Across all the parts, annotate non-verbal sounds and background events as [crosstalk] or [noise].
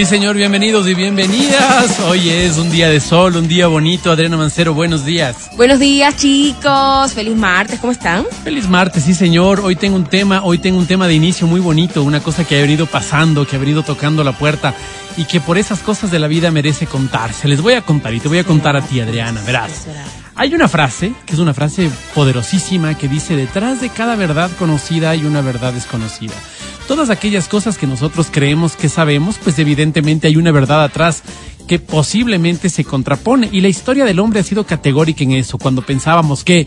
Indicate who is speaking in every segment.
Speaker 1: Sí, señor, bienvenidos y bienvenidas. Hoy es un día de sol, un día bonito. Adriana Mancero, buenos días.
Speaker 2: Buenos días, chicos. Feliz martes, ¿cómo están?
Speaker 1: Feliz martes, sí, señor. Hoy tengo un tema, hoy tengo un tema de inicio muy bonito, una cosa que ha venido pasando, que ha venido tocando la puerta y que por esas cosas de la vida merece contarse. Les voy a contar y te voy a contar a ti, Adriana, verás. Hay una frase, que es una frase poderosísima, que dice, detrás de cada verdad conocida hay una verdad desconocida. Todas aquellas cosas que nosotros creemos que sabemos, pues evidentemente hay una verdad atrás que posiblemente se contrapone. Y la historia del hombre ha sido categórica en eso. Cuando pensábamos que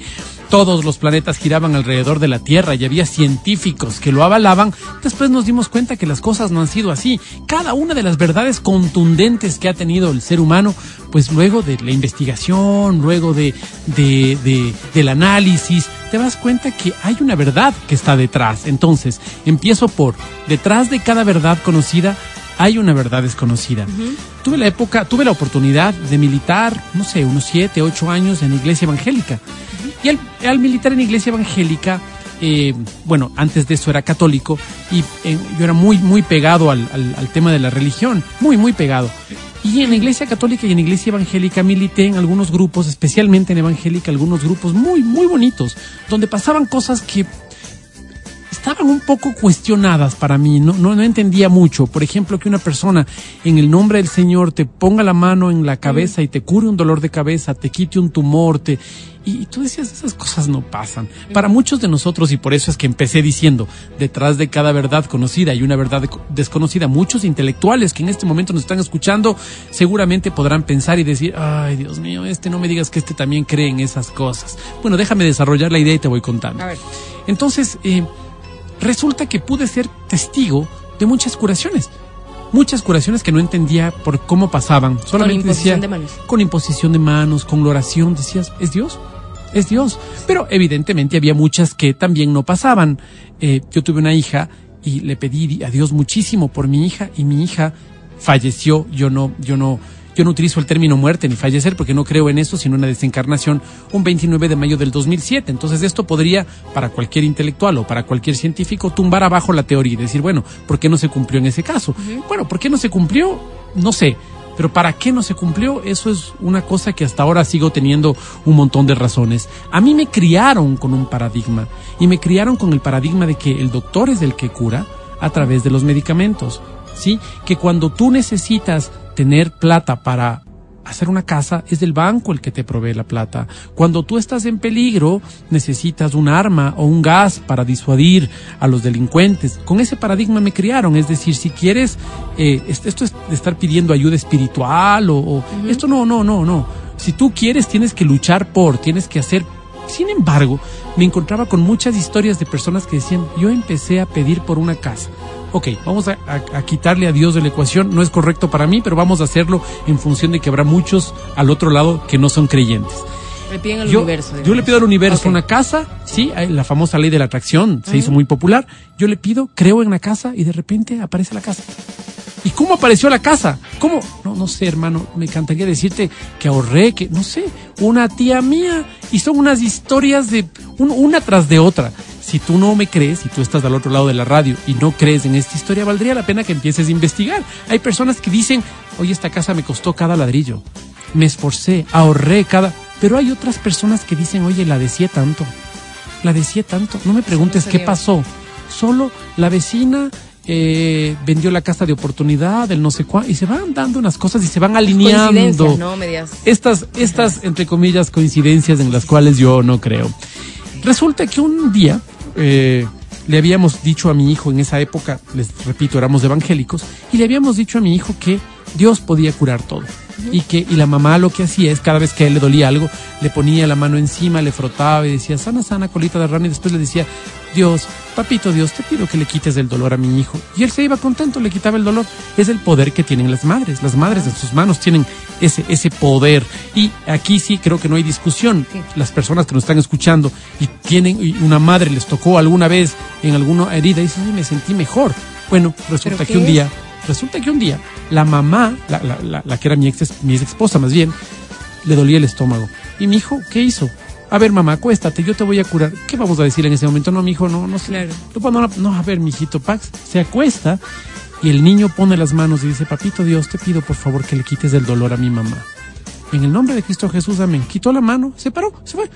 Speaker 1: todos los planetas giraban alrededor de la Tierra y había científicos que lo avalaban, después nos dimos cuenta que las cosas no han sido así. Cada una de las verdades contundentes que ha tenido el ser humano, pues luego de la investigación, luego de, de, de del análisis, te das cuenta que hay una verdad que está detrás. Entonces, empiezo por, detrás de cada verdad conocida hay una verdad desconocida. Tuve la época, tuve la oportunidad de militar, no sé, unos siete, ocho años en la iglesia evangélica. Y al, militar en la iglesia evangélica, eh, bueno, antes de eso era católico y eh, yo era muy, muy pegado al, al, tema de la religión, muy, muy pegado. Y en la iglesia católica y en la iglesia evangélica milité en algunos grupos, especialmente en evangélica, algunos grupos muy, muy bonitos, donde pasaban cosas que estaban un poco cuestionadas para mí, no, no, no, entendía mucho. Por ejemplo, que una persona en el nombre del Señor te ponga la mano en la cabeza y te cure un dolor de cabeza, te quite un tumor, te... Y, tú decías, esas cosas no pasan. Para muchos de nosotros, y por eso es que empecé diciendo, detrás de cada verdad conocida y una verdad desconocida, muchos intelectuales que en este momento nos están escuchando seguramente podrán pensar y decir, ay Dios mío, este no me digas que este también cree en esas cosas. Bueno, déjame desarrollar la idea y te voy contando. Entonces, eh, resulta que pude ser testigo de muchas curaciones. Muchas curaciones que no entendía por cómo pasaban. Solamente con decía, de manos. con imposición de manos, con oración, decías, ¿es Dios? Es Dios. Pero evidentemente había muchas que también no pasaban. Eh, yo tuve una hija y le pedí a Dios muchísimo por mi hija y mi hija falleció. Yo no, yo no, yo no utilizo el término muerte ni fallecer porque no creo en eso, sino en una desencarnación un 29 de mayo del 2007. Entonces esto podría, para cualquier intelectual o para cualquier científico, tumbar abajo la teoría y decir, bueno, ¿por qué no se cumplió en ese caso? Bueno, ¿por qué no se cumplió? No sé. Pero ¿para qué no se cumplió? Eso es una cosa que hasta ahora sigo teniendo un montón de razones. A mí me criaron con un paradigma y me criaron con el paradigma de que el doctor es el que cura a través de los medicamentos. ¿Sí? Que cuando tú necesitas tener plata para hacer una casa, es del banco el que te provee la plata. Cuando tú estás en peligro, necesitas un arma o un gas para disuadir a los delincuentes. Con ese paradigma me criaron, es decir, si quieres, eh, esto es de estar pidiendo ayuda espiritual o, esto no, no, no, no. Si tú quieres, tienes que luchar por, tienes que hacer. Sin embargo, me encontraba con muchas historias de personas que decían, yo empecé a pedir por una casa ok, vamos a, quitarle a Dios de la ecuación, no es correcto para mí, pero vamos a hacerlo en función de que habrá muchos al otro lado que no son creyentes.
Speaker 2: Le piden al yo, universo.
Speaker 1: Yo le pido al universo una casa, sí, la famosa ley de la atracción se hizo muy popular. Yo le pido, creo en la casa y de repente aparece la casa. ¿Y cómo apareció la casa? ¿Cómo? No, no sé, hermano. Me encantaría decirte que ahorré, que no sé, una tía mía. Y son unas historias de una tras de otra si tú no me crees, si tú estás al otro lado de la radio y no crees en esta historia, valdría la pena que empieces a investigar. Hay personas que dicen, oye, esta casa me costó cada ladrillo, me esforcé, ahorré cada... Pero hay otras personas que dicen, oye, la decía tanto, la decía tanto. No me preguntes qué pasó. Solo la vecina eh, vendió la casa de oportunidad, el no sé cuál, y se van dando unas cosas y se van alineando.
Speaker 2: ¿no?
Speaker 1: Estas, estas, entre comillas, coincidencias en las cuales yo no creo. Resulta que un día eh, le habíamos dicho a mi hijo en esa época, les repito, éramos evangélicos, y le habíamos dicho a mi hijo que Dios podía curar todo. Y que y la mamá lo que hacía es cada vez que a él le dolía algo, le ponía la mano encima, le frotaba y decía, sana, sana, colita de rana, y después le decía, Dios, papito Dios, te pido que le quites el dolor a mi hijo. Y él se iba contento, le quitaba el dolor. Es el poder que tienen las madres. Las madres en sus manos tienen ese, ese poder. Y aquí sí creo que no hay discusión. Las personas que nos están escuchando y tienen, y una madre les tocó alguna vez en alguna herida y dicen, me sentí mejor. Bueno, resulta que un día Resulta que un día la mamá, la, la- la- la que era mi ex, mi ex esposa más bien, le dolía el estómago. Y mi hijo, ¿qué hizo? A ver, mamá, acuéstate, yo te voy a curar. ¿Qué vamos a decir en ese momento? No, mi hijo, no, no sé.
Speaker 2: Claro.
Speaker 1: No, no, no, a ver, mijito Pax, se acuesta y el niño pone las manos y dice, papito Dios, te pido por favor que le quites el dolor a mi mamá. En el nombre de Cristo Jesús, amén. Quitó la mano, se paró, se fue.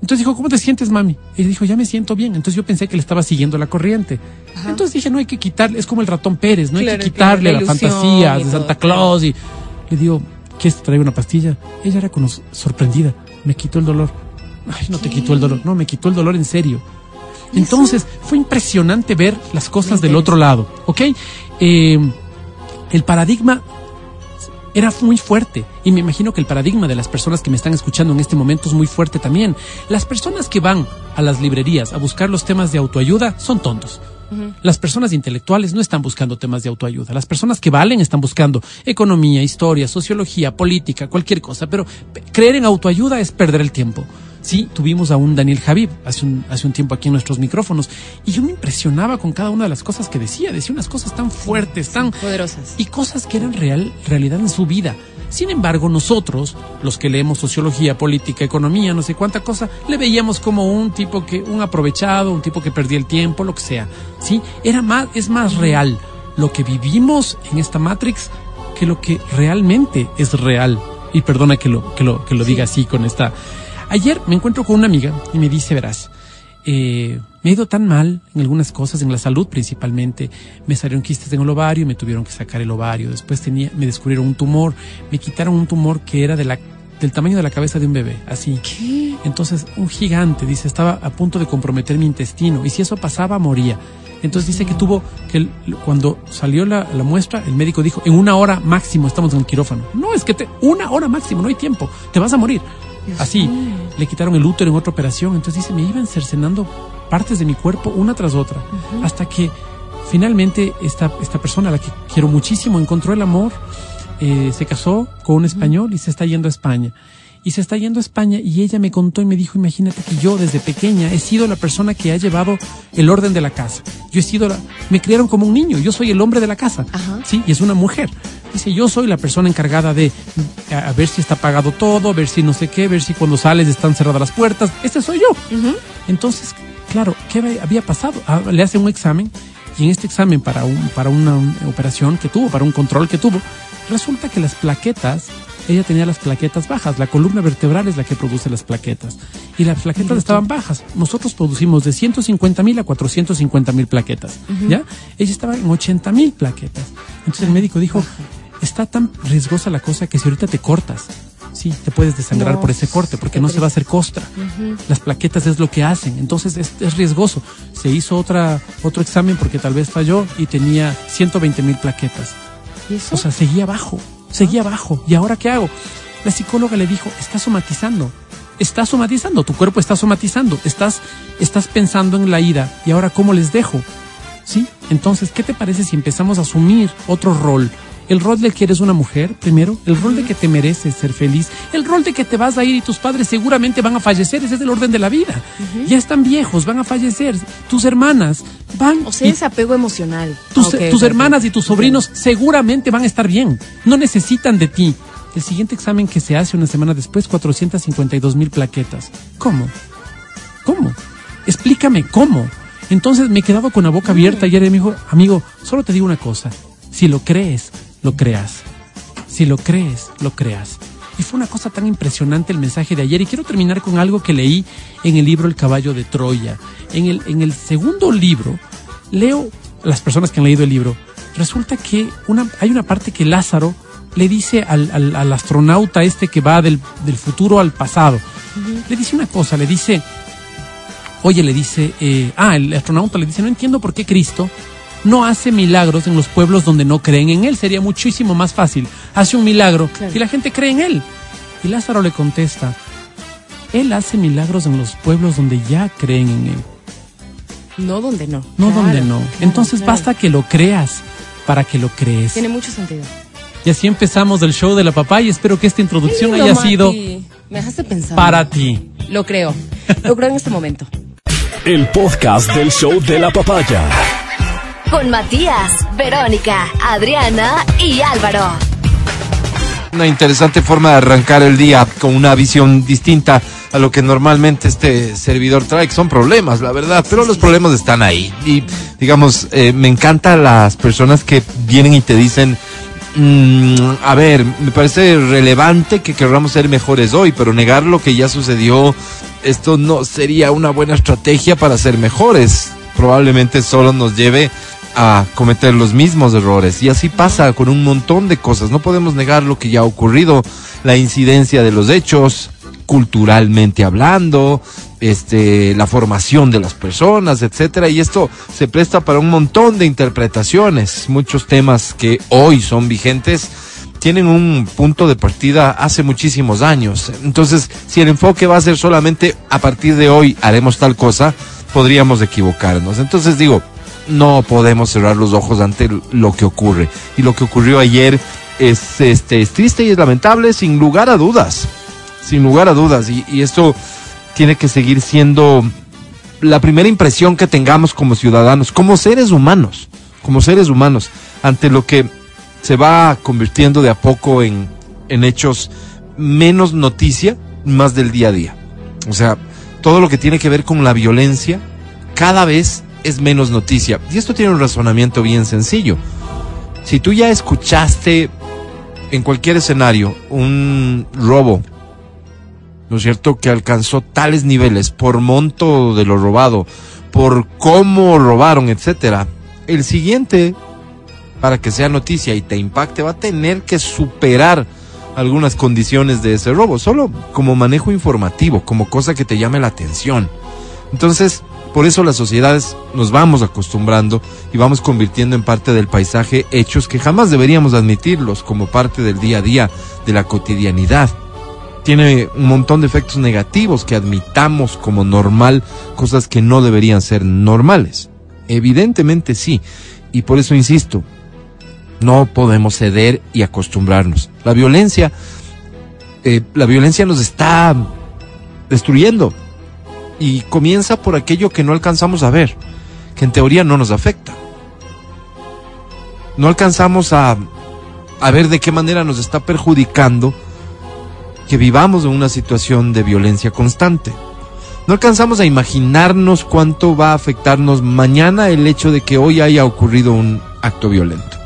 Speaker 1: Entonces dijo, ¿cómo te sientes, mami? Y dijo, ya me siento bien. Entonces yo pensé que le estaba siguiendo la corriente. Entonces dije, no hay que quitarle, es como el ratón Pérez, no hay que quitarle la
Speaker 2: la
Speaker 1: fantasía de Santa. Claus. Y le digo, ¿quieres traer una pastilla? Ella era como sorprendida, me quitó el dolor. Ay, no te quitó el dolor, no, me quitó el dolor en serio. Entonces fue impresionante ver las cosas del otro lado, ¿ok? Eh, el paradigma era muy fuerte y me imagino que el paradigma de las personas que me están escuchando en este momento es muy fuerte también. Las personas que van a las librerías a buscar los temas de autoayuda son tontos. Las personas intelectuales no están buscando temas de autoayuda. Las personas que valen están buscando economía, historia, sociología, política, cualquier cosa. Pero pe- creer en autoayuda es perder el tiempo. Sí, tuvimos a un Daniel Javib hace un, hace un tiempo aquí en nuestros micrófonos y yo me impresionaba con cada una de las cosas que decía. Decía unas cosas tan fuertes, tan,
Speaker 2: Poderosas.
Speaker 1: y cosas que eran real, realidad en su vida. Sin embargo, nosotros, los que leemos sociología, política, economía, no sé cuánta cosa, le veíamos como un tipo que, un aprovechado, un tipo que perdía el tiempo, lo que sea. Sí, era más, es más real lo que vivimos en esta Matrix que lo que realmente es real. Y perdona que lo, que lo, que lo diga así con esta. Ayer me encuentro con una amiga y me dice, verás, eh, me he ido tan mal en algunas cosas, en la salud principalmente. Me salieron quistes en el ovario, me tuvieron que sacar el ovario. Después tenía, me descubrieron un tumor, me quitaron un tumor que era de la, del tamaño de la cabeza de un bebé, así. Entonces, un gigante, dice, estaba a punto de comprometer mi intestino. Y si eso pasaba, moría. Entonces dice que tuvo, que cuando salió la, la muestra, el médico dijo, en una hora máximo estamos en el quirófano. No, es que te, una hora máximo, no hay tiempo, te vas a morir. Así, le quitaron el útero en otra operación. Entonces dice, me iban cercenando partes de mi cuerpo una tras otra. Hasta que finalmente esta, esta persona, a la que quiero muchísimo, encontró el amor, eh, se casó con un español y se está yendo a España. Y se está yendo a España y ella me contó y me dijo, imagínate que yo desde pequeña he sido la persona que ha llevado el orden de la casa. Yo he sido la, me criaron como un niño, yo soy el hombre de la casa.
Speaker 2: Ajá.
Speaker 1: Sí, y es una mujer. Dice, yo soy la persona encargada de a, a ver si está pagado todo, ver si no sé qué, ver si cuando sales están cerradas las puertas. Este soy yo. Entonces, claro, ¿qué había- pasado? Ah, le hace un examen y en este examen para, un, para una, operación que tuvo, para un control que tuvo, resulta que las plaquetas, ella tenía las plaquetas bajas, la columna vertebral es la que produce las plaquetas y las plaquetas estaban bajas. Nosotros producimos de 150 mil a 450 mil plaquetas, ¿ya? Ella estaba en 80 mil plaquetas. Entonces el médico dijo, está tan riesgosa la cosa que si ahorita te cortas, sí, te puedes desangrar
Speaker 2: No,
Speaker 1: por ese corte porque no se va a hacer costra. Las plaquetas es lo que hacen, entonces es, es riesgoso. Se hizo otra, otro examen porque tal vez falló y tenía 120 mil plaquetas.
Speaker 2: ¿Y eso?
Speaker 1: O sea, seguía abajo, seguía abajo. ¿Y ahora qué hago? La psicóloga le dijo, estás somatizando, estás somatizando, tu cuerpo está somatizando, estás, estás pensando en la ida. ¿Y ahora cómo les dejo? ¿Sí? Entonces, ¿qué te parece si empezamos a asumir otro rol? El rol de que eres una mujer, primero, el rol de que te mereces ser feliz, el rol de que te vas a ir y tus padres seguramente van a fallecer, ese es el orden de la vida. Ya están viejos, van a fallecer, tus hermanas van
Speaker 2: o sea,
Speaker 1: y
Speaker 2: ese apego emocional.
Speaker 1: tus, hermanas y tus sobrinos seguramente van a estar bien. No necesitan de ti. El siguiente examen que se hace una semana después, 452 mil plaquetas. ¿Cómo? ¿Cómo? Explícame cómo. Entonces me he quedado con la boca abierta y ayer me dijo, amigo, solo te digo una cosa. Si lo crees, lo creas. Si lo crees, lo creas. Y fue una cosa tan impresionante el mensaje de ayer. Y quiero terminar con algo que leí en el libro El caballo de Troya. En el, en el segundo libro, leo las personas que han leído el libro. Resulta que una, hay una parte que Lázaro le dice al, al- al astronauta este que va del, del futuro al pasado. Le dice una cosa, le dice, oye, le dice, eh, ah, el astronauta le dice, no entiendo por qué Cristo no hace milagros en los pueblos donde no creen en Él. Sería muchísimo más fácil. Hace un milagro
Speaker 2: Claro.
Speaker 1: y la gente cree en Él. Y Lázaro le contesta, Él hace milagros en los pueblos donde ya creen en Él,
Speaker 2: No donde no.
Speaker 1: no
Speaker 2: Claro,
Speaker 1: donde no.
Speaker 2: claro,
Speaker 1: Entonces
Speaker 2: claro.
Speaker 1: basta que lo creas para que lo crees.
Speaker 2: Tiene mucho sentido.
Speaker 1: Y así empezamos el show de la papá y espero que esta introducción
Speaker 2: lindo,
Speaker 1: haya sido.
Speaker 2: Me dejaste pensar.
Speaker 1: para ti.
Speaker 2: Lo creo. [laughs] Lo creo en este momento.
Speaker 3: El podcast del show de la papaya.
Speaker 4: Con Matías, Verónica, Adriana y Álvaro.
Speaker 5: Una interesante forma de arrancar el día con una visión distinta a lo que normalmente este servidor trae, son problemas, la verdad, pero los problemas están ahí. Y digamos, eh, me encantan las personas que vienen y te dicen, mm, a ver, me parece relevante que queramos ser mejores hoy, pero negar lo que ya sucedió, esto no sería una buena estrategia para ser mejores. Probablemente solo nos lleve a cometer los mismos errores. Y así pasa con un montón de cosas. No podemos negar lo que ya ha ocurrido, la incidencia de los hechos, culturalmente hablando, este, la formación de las personas, etcétera, y esto se presta para un montón de interpretaciones. Muchos temas que hoy son vigentes tienen un punto de partida hace muchísimos años. Entonces, si el enfoque va a ser solamente a partir de hoy haremos tal cosa, podríamos equivocarnos. Entonces digo, no podemos cerrar los ojos ante lo que ocurre. Y lo que ocurrió ayer es, este, es triste y es lamentable, sin lugar a dudas. Sin lugar a dudas. Y, y esto tiene que seguir siendo la primera impresión que tengamos como ciudadanos, como seres humanos, como seres humanos, ante lo que se va convirtiendo de a poco en, en hechos menos noticia, más del día a día. O sea, todo lo que tiene que ver con la violencia cada vez es menos noticia. Y esto tiene un razonamiento bien sencillo. Si tú ya escuchaste en cualquier escenario un robo, ¿no es cierto?, que alcanzó tales niveles por monto de lo robado, por cómo robaron, etcétera. El siguiente, para que sea noticia y te impacte, va a tener que superar algunas condiciones de ese robo, solo como manejo informativo, como cosa que te llame la atención. Entonces, por eso las sociedades nos vamos acostumbrando y vamos convirtiendo en parte del paisaje hechos que jamás deberíamos admitirlos como parte del día a día, de la cotidianidad. Tiene un montón de efectos negativos que admitamos como normal, cosas que no deberían ser normales. Evidentemente sí, y por eso insisto, no podemos ceder y acostumbrarnos. La violencia, eh, la violencia nos está destruyendo y comienza por aquello que no alcanzamos a ver, que en teoría no nos afecta. No alcanzamos a, a ver de qué manera nos está perjudicando que vivamos en una situación de violencia constante. No alcanzamos a imaginarnos cuánto va a afectarnos mañana el hecho de que hoy haya ocurrido un acto violento.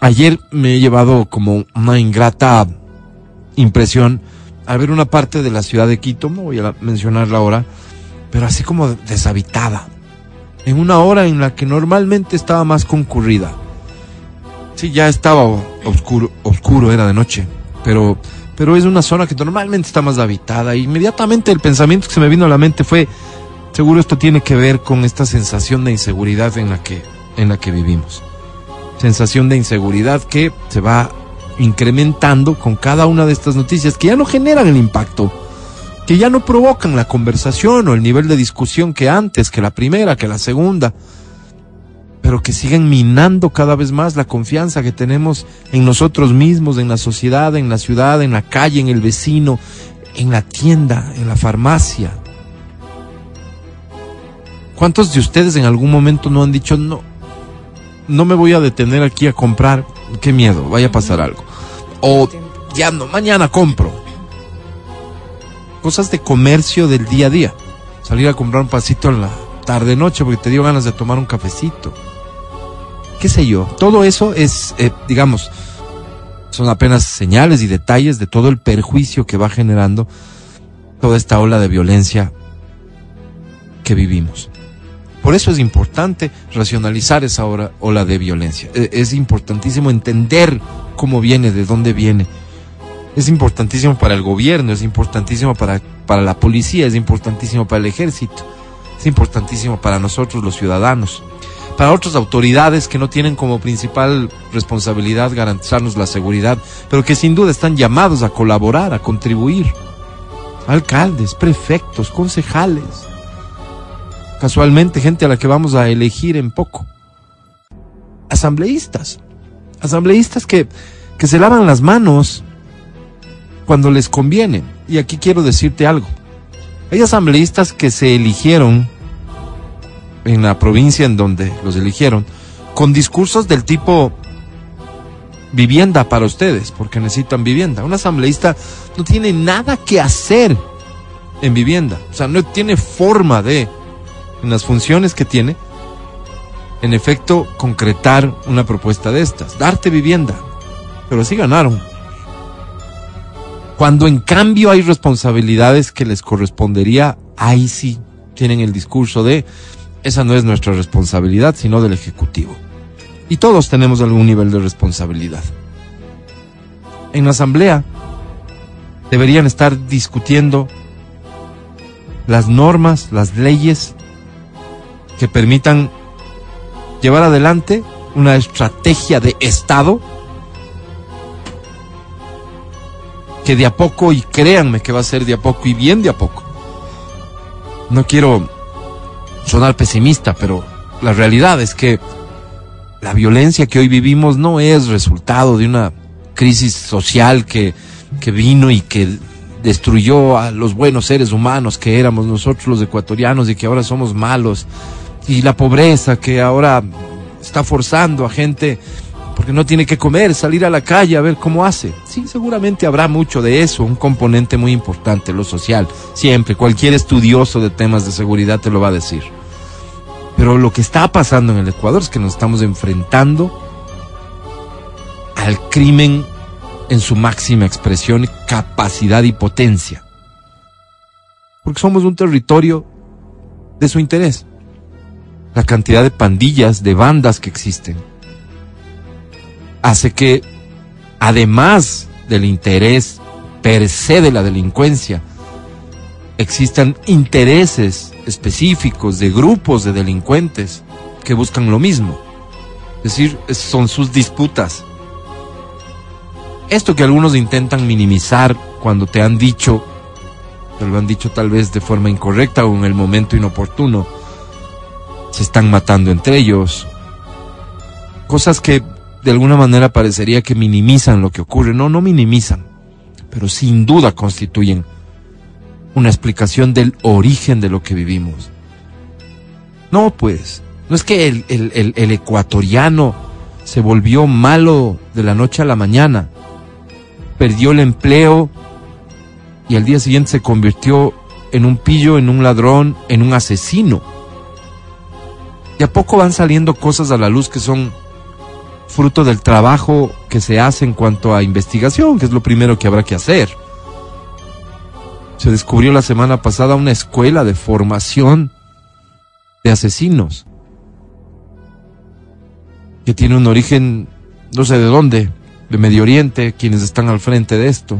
Speaker 5: Ayer me he llevado como una ingrata impresión al ver una parte de la ciudad de Quito, no voy a mencionarla ahora, pero así como deshabitada. En una hora en la que normalmente estaba más concurrida. Sí, ya estaba oscuro, oscuro era de noche, pero, pero es una zona que normalmente está más habitada. Inmediatamente el pensamiento que se me vino a la mente fue, seguro esto tiene que ver con esta sensación de inseguridad en la que, en la que vivimos. Sensación de inseguridad que se va incrementando con cada una de estas noticias que ya no generan el impacto, que ya no provocan la conversación o el nivel de discusión que antes, que la primera, que la segunda, pero que siguen minando cada vez más la confianza que tenemos en nosotros mismos, en la sociedad, en la ciudad, en la calle, en el vecino, en la tienda, en la farmacia. ¿Cuántos de ustedes en algún momento no han dicho no? No me voy a detener aquí a comprar, qué miedo, vaya a pasar algo. O ya no, mañana compro. Cosas de comercio del día a día. Salir a comprar un pasito en la tarde noche porque te dio ganas de tomar un cafecito. Qué sé yo. Todo eso es, eh, digamos, son apenas señales y detalles de todo el perjuicio que va generando toda esta ola de violencia que vivimos. Por eso es importante racionalizar esa hora, ola de violencia. E, es importantísimo entender cómo viene, de dónde viene. Es importantísimo para el gobierno, es importantísimo para, para la policía, es importantísimo para el ejército, es importantísimo para nosotros los ciudadanos, para otras autoridades que no tienen como principal responsabilidad garantizarnos la seguridad, pero que sin duda están llamados a colaborar, a contribuir. Alcaldes, prefectos, concejales, casualmente gente a la que vamos a elegir en poco. Asambleístas, asambleístas que, que se lavan las manos cuando les conviene. Y aquí quiero decirte algo. Hay asambleístas que se eligieron en la provincia en donde los eligieron, con discursos del tipo vivienda para ustedes, porque necesitan vivienda. Un asambleísta no tiene nada que hacer en vivienda, o sea, no tiene forma de, en las funciones que tiene, en efecto, concretar una propuesta de estas, darte vivienda. Pero así ganaron. Cuando en cambio hay responsabilidades que les correspondería, ahí sí tienen el discurso de, esa no es nuestra responsabilidad, sino del Ejecutivo. Y todos tenemos algún nivel de responsabilidad. En la Asamblea deberían estar discutiendo las normas, las leyes que permitan llevar adelante una estrategia de Estado que de a poco, y créanme que va a ser de a poco y bien de a poco. No quiero sonar pesimista, pero la realidad es que la violencia que hoy vivimos no es resultado de una crisis social que, que vino y que destruyó a los buenos seres humanos que éramos nosotros los ecuatorianos y que ahora somos malos y la pobreza que ahora está forzando a gente porque no tiene que comer, salir a la calle a ver cómo hace. Sí, seguramente habrá mucho de eso, un componente muy importante, lo social. Siempre, cualquier estudioso de temas de seguridad te lo va a decir. Pero lo que está pasando en el Ecuador es que nos estamos enfrentando al crimen en su máxima expresión, capacidad y potencia. Porque somos un territorio de su interés la cantidad de pandillas, de bandas que existen, hace que, además del interés per se de la delincuencia, existan intereses específicos de grupos de delincuentes que buscan lo mismo. Es decir, son sus disputas. Esto que algunos intentan minimizar cuando te han dicho, te lo han dicho tal vez de forma incorrecta o en el momento inoportuno, se están matando entre ellos. Cosas que de alguna manera parecería que minimizan lo que ocurre. No, no minimizan, pero sin duda constituyen una explicación del origen de lo que vivimos. No, pues, no es que el, el, el, ecuatoriano se volvió malo de la noche a la mañana, perdió el empleo y al día siguiente se convirtió en un pillo, en un ladrón, en un asesino de a poco van saliendo cosas a la luz que son fruto del trabajo que se hace en cuanto a investigación, que es lo primero que habrá que hacer. Se descubrió la semana pasada una escuela de formación de asesinos que tiene un origen no sé de dónde, de Medio Oriente, quienes están al frente de esto.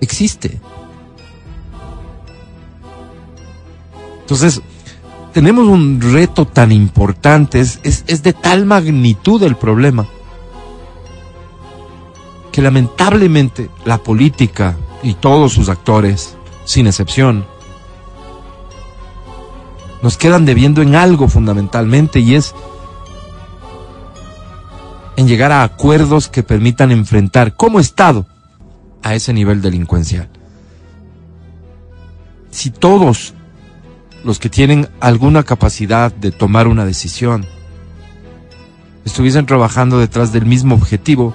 Speaker 5: Existe. Entonces, tenemos un reto tan importante, es, es, de tal magnitud el problema, que lamentablemente la política y todos sus actores, sin excepción, nos quedan debiendo en algo fundamentalmente y es en llegar a acuerdos que permitan enfrentar como Estado a ese nivel delincuencial. Si todos los que tienen alguna capacidad de tomar una decisión estuviesen trabajando detrás del mismo objetivo,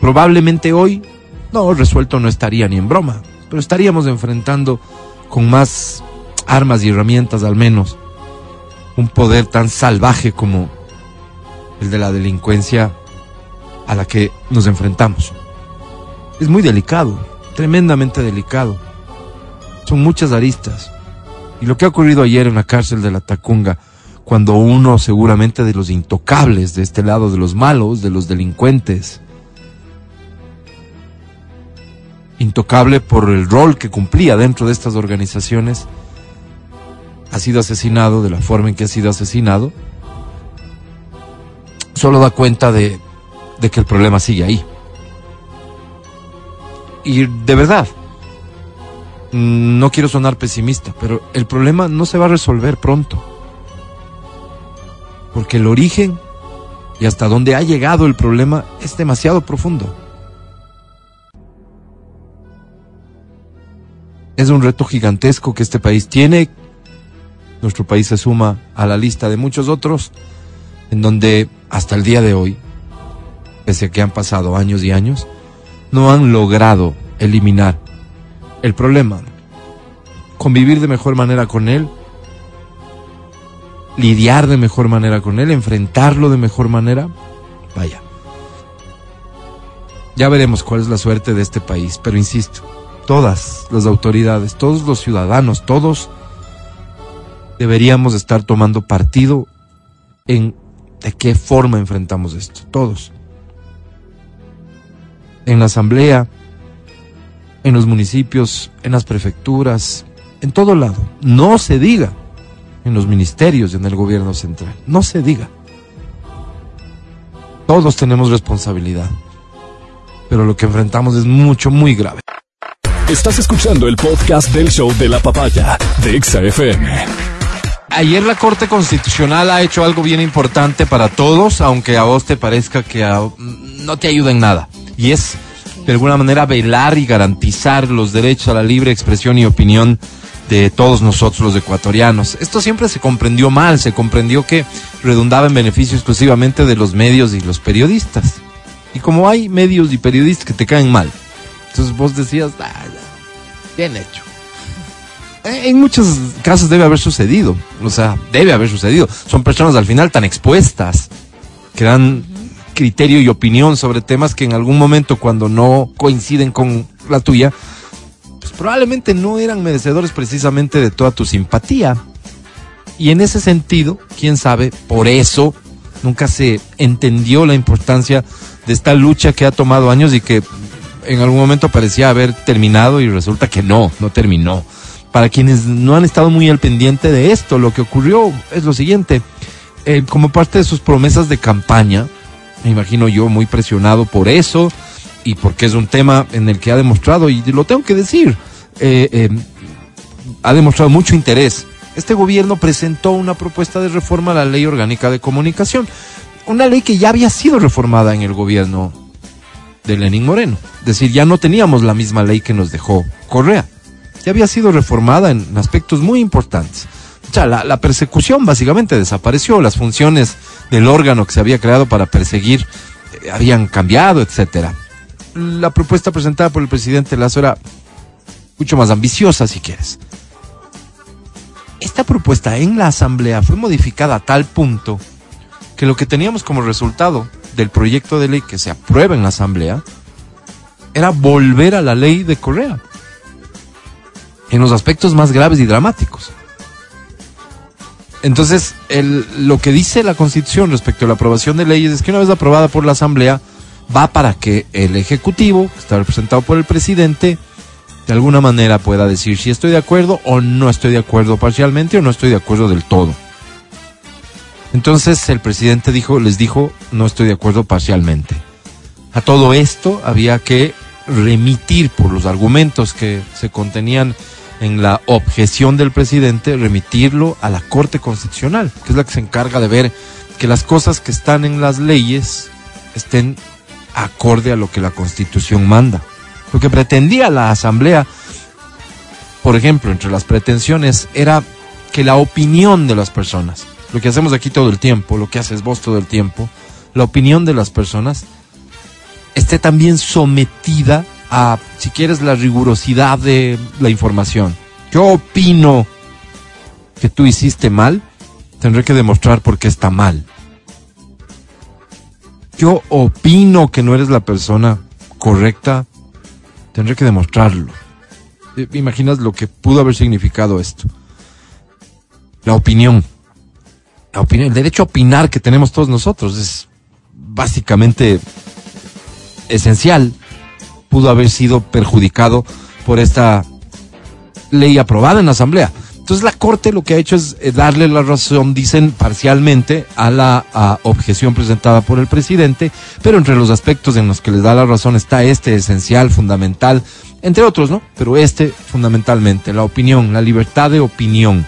Speaker 5: probablemente hoy, no, resuelto no estaría ni en broma, pero estaríamos enfrentando con más armas y herramientas al menos un poder tan salvaje como el de la delincuencia a la que nos enfrentamos. Es muy delicado, tremendamente delicado. Son muchas aristas. Y lo que ha ocurrido ayer en la cárcel de la Tacunga, cuando uno seguramente de los intocables de este lado, de los malos, de los delincuentes, intocable por el rol que cumplía dentro de estas organizaciones, ha sido asesinado de la forma en que ha sido asesinado, solo da cuenta de, de que el problema sigue ahí. Y de verdad, no quiero sonar pesimista, pero el problema no se va a resolver pronto. Porque el origen y hasta dónde ha llegado el problema es demasiado profundo. Es un reto gigantesco que este país tiene nuestro país se suma a la lista de muchos otros en donde hasta el día de hoy, pese a que han pasado años y años, no han logrado eliminar el problema, convivir de mejor manera con él, lidiar de mejor manera con él, enfrentarlo de mejor manera. Vaya. Ya veremos cuál es la suerte de este país, pero insisto, todas las autoridades, todos los ciudadanos, todos deberíamos estar tomando partido en de qué forma enfrentamos esto, todos. En la asamblea, en los municipios, en las prefecturas, en todo lado. No se diga en los ministerios, en el gobierno central. No se diga. Todos tenemos responsabilidad. Pero lo que enfrentamos es mucho, muy grave.
Speaker 3: Estás escuchando el podcast del show de la papaya de Exa FM.
Speaker 5: Ayer la Corte Constitucional ha hecho algo bien importante para todos, aunque a vos te parezca que a- no te ayuda en nada. Y es, de alguna manera, velar y garantizar los derechos a la libre expresión y opinión de todos nosotros los ecuatorianos. Esto siempre se comprendió mal, se comprendió que redundaba en beneficio exclusivamente de los medios y los periodistas. Y como hay medios y periodistas que te caen mal, entonces vos decías, "Ah, bien hecho. [laughs] Eh, En muchos casos debe haber sucedido, o sea, debe haber sucedido. Son personas al final tan expuestas que dan criterio y opinión sobre temas que en algún momento cuando no coinciden con la tuya, pues probablemente no eran merecedores precisamente de toda tu simpatía. Y en ese sentido, quién sabe, por eso nunca se entendió la importancia de esta lucha que ha tomado años y que en algún momento parecía haber terminado y resulta que no, no terminó. Para quienes no han estado muy al pendiente de esto, lo que ocurrió es lo siguiente. Eh, como parte de sus promesas de campaña, me imagino yo muy presionado por eso y porque es un tema en el que ha demostrado, y lo tengo que decir, eh, eh, ha demostrado mucho interés. Este gobierno presentó una propuesta de reforma a la ley orgánica de comunicación, una ley que ya había sido reformada en el gobierno de Lenín Moreno. Es decir, ya no teníamos la misma ley que nos dejó Correa. Ya había sido reformada en aspectos muy importantes. La persecución básicamente desapareció, las funciones del órgano que se había creado para perseguir eh, habían cambiado, etcétera. La propuesta presentada por el presidente Lazo era mucho más ambiciosa, si quieres. Esta propuesta en la Asamblea fue modificada a tal punto que lo que teníamos como resultado del proyecto de ley que se aprueba en la Asamblea era volver a la ley de Correa en los aspectos más graves y dramáticos. Entonces, el- lo que dice la Constitución respecto a la aprobación de leyes es que una vez aprobada por la Asamblea, va para que el Ejecutivo, que está representado por el presidente, de alguna manera pueda decir si estoy de acuerdo o no estoy de acuerdo parcialmente o no estoy de acuerdo del todo. Entonces el presidente dijo, les dijo, no estoy de acuerdo parcialmente. A todo esto había que remitir por los argumentos que se contenían en la objeción del presidente, remitirlo a la Corte Constitucional, que es la que se encarga de ver que las cosas que están en las leyes estén acorde a lo que la Constitución manda. Lo que pretendía la Asamblea, por ejemplo, entre las pretensiones, era que la opinión de las personas, lo que hacemos aquí todo el tiempo, lo que haces vos todo el tiempo, la opinión de las personas esté también sometida a, si quieres, la rigurosidad de la información. Yo opino que tú hiciste mal, tendré que demostrar por qué está mal. Yo opino que no eres la persona correcta, tendré que demostrarlo. Eh, ¿Imaginas lo que pudo haber significado esto? La opinión. La opinión, el derecho a opinar que tenemos todos nosotros es básicamente esencial. Pudo haber sido perjudicado por esta ley aprobada en la Asamblea. Entonces la Corte lo que ha hecho es eh, darle la razón, dicen parcialmente, a la objeción presentada por el presidente, pero entre los aspectos en los que les da la razón está este esencial, fundamental, entre otros, ¿no? Pero este fundamentalmente, la opinión, la libertad de opinión.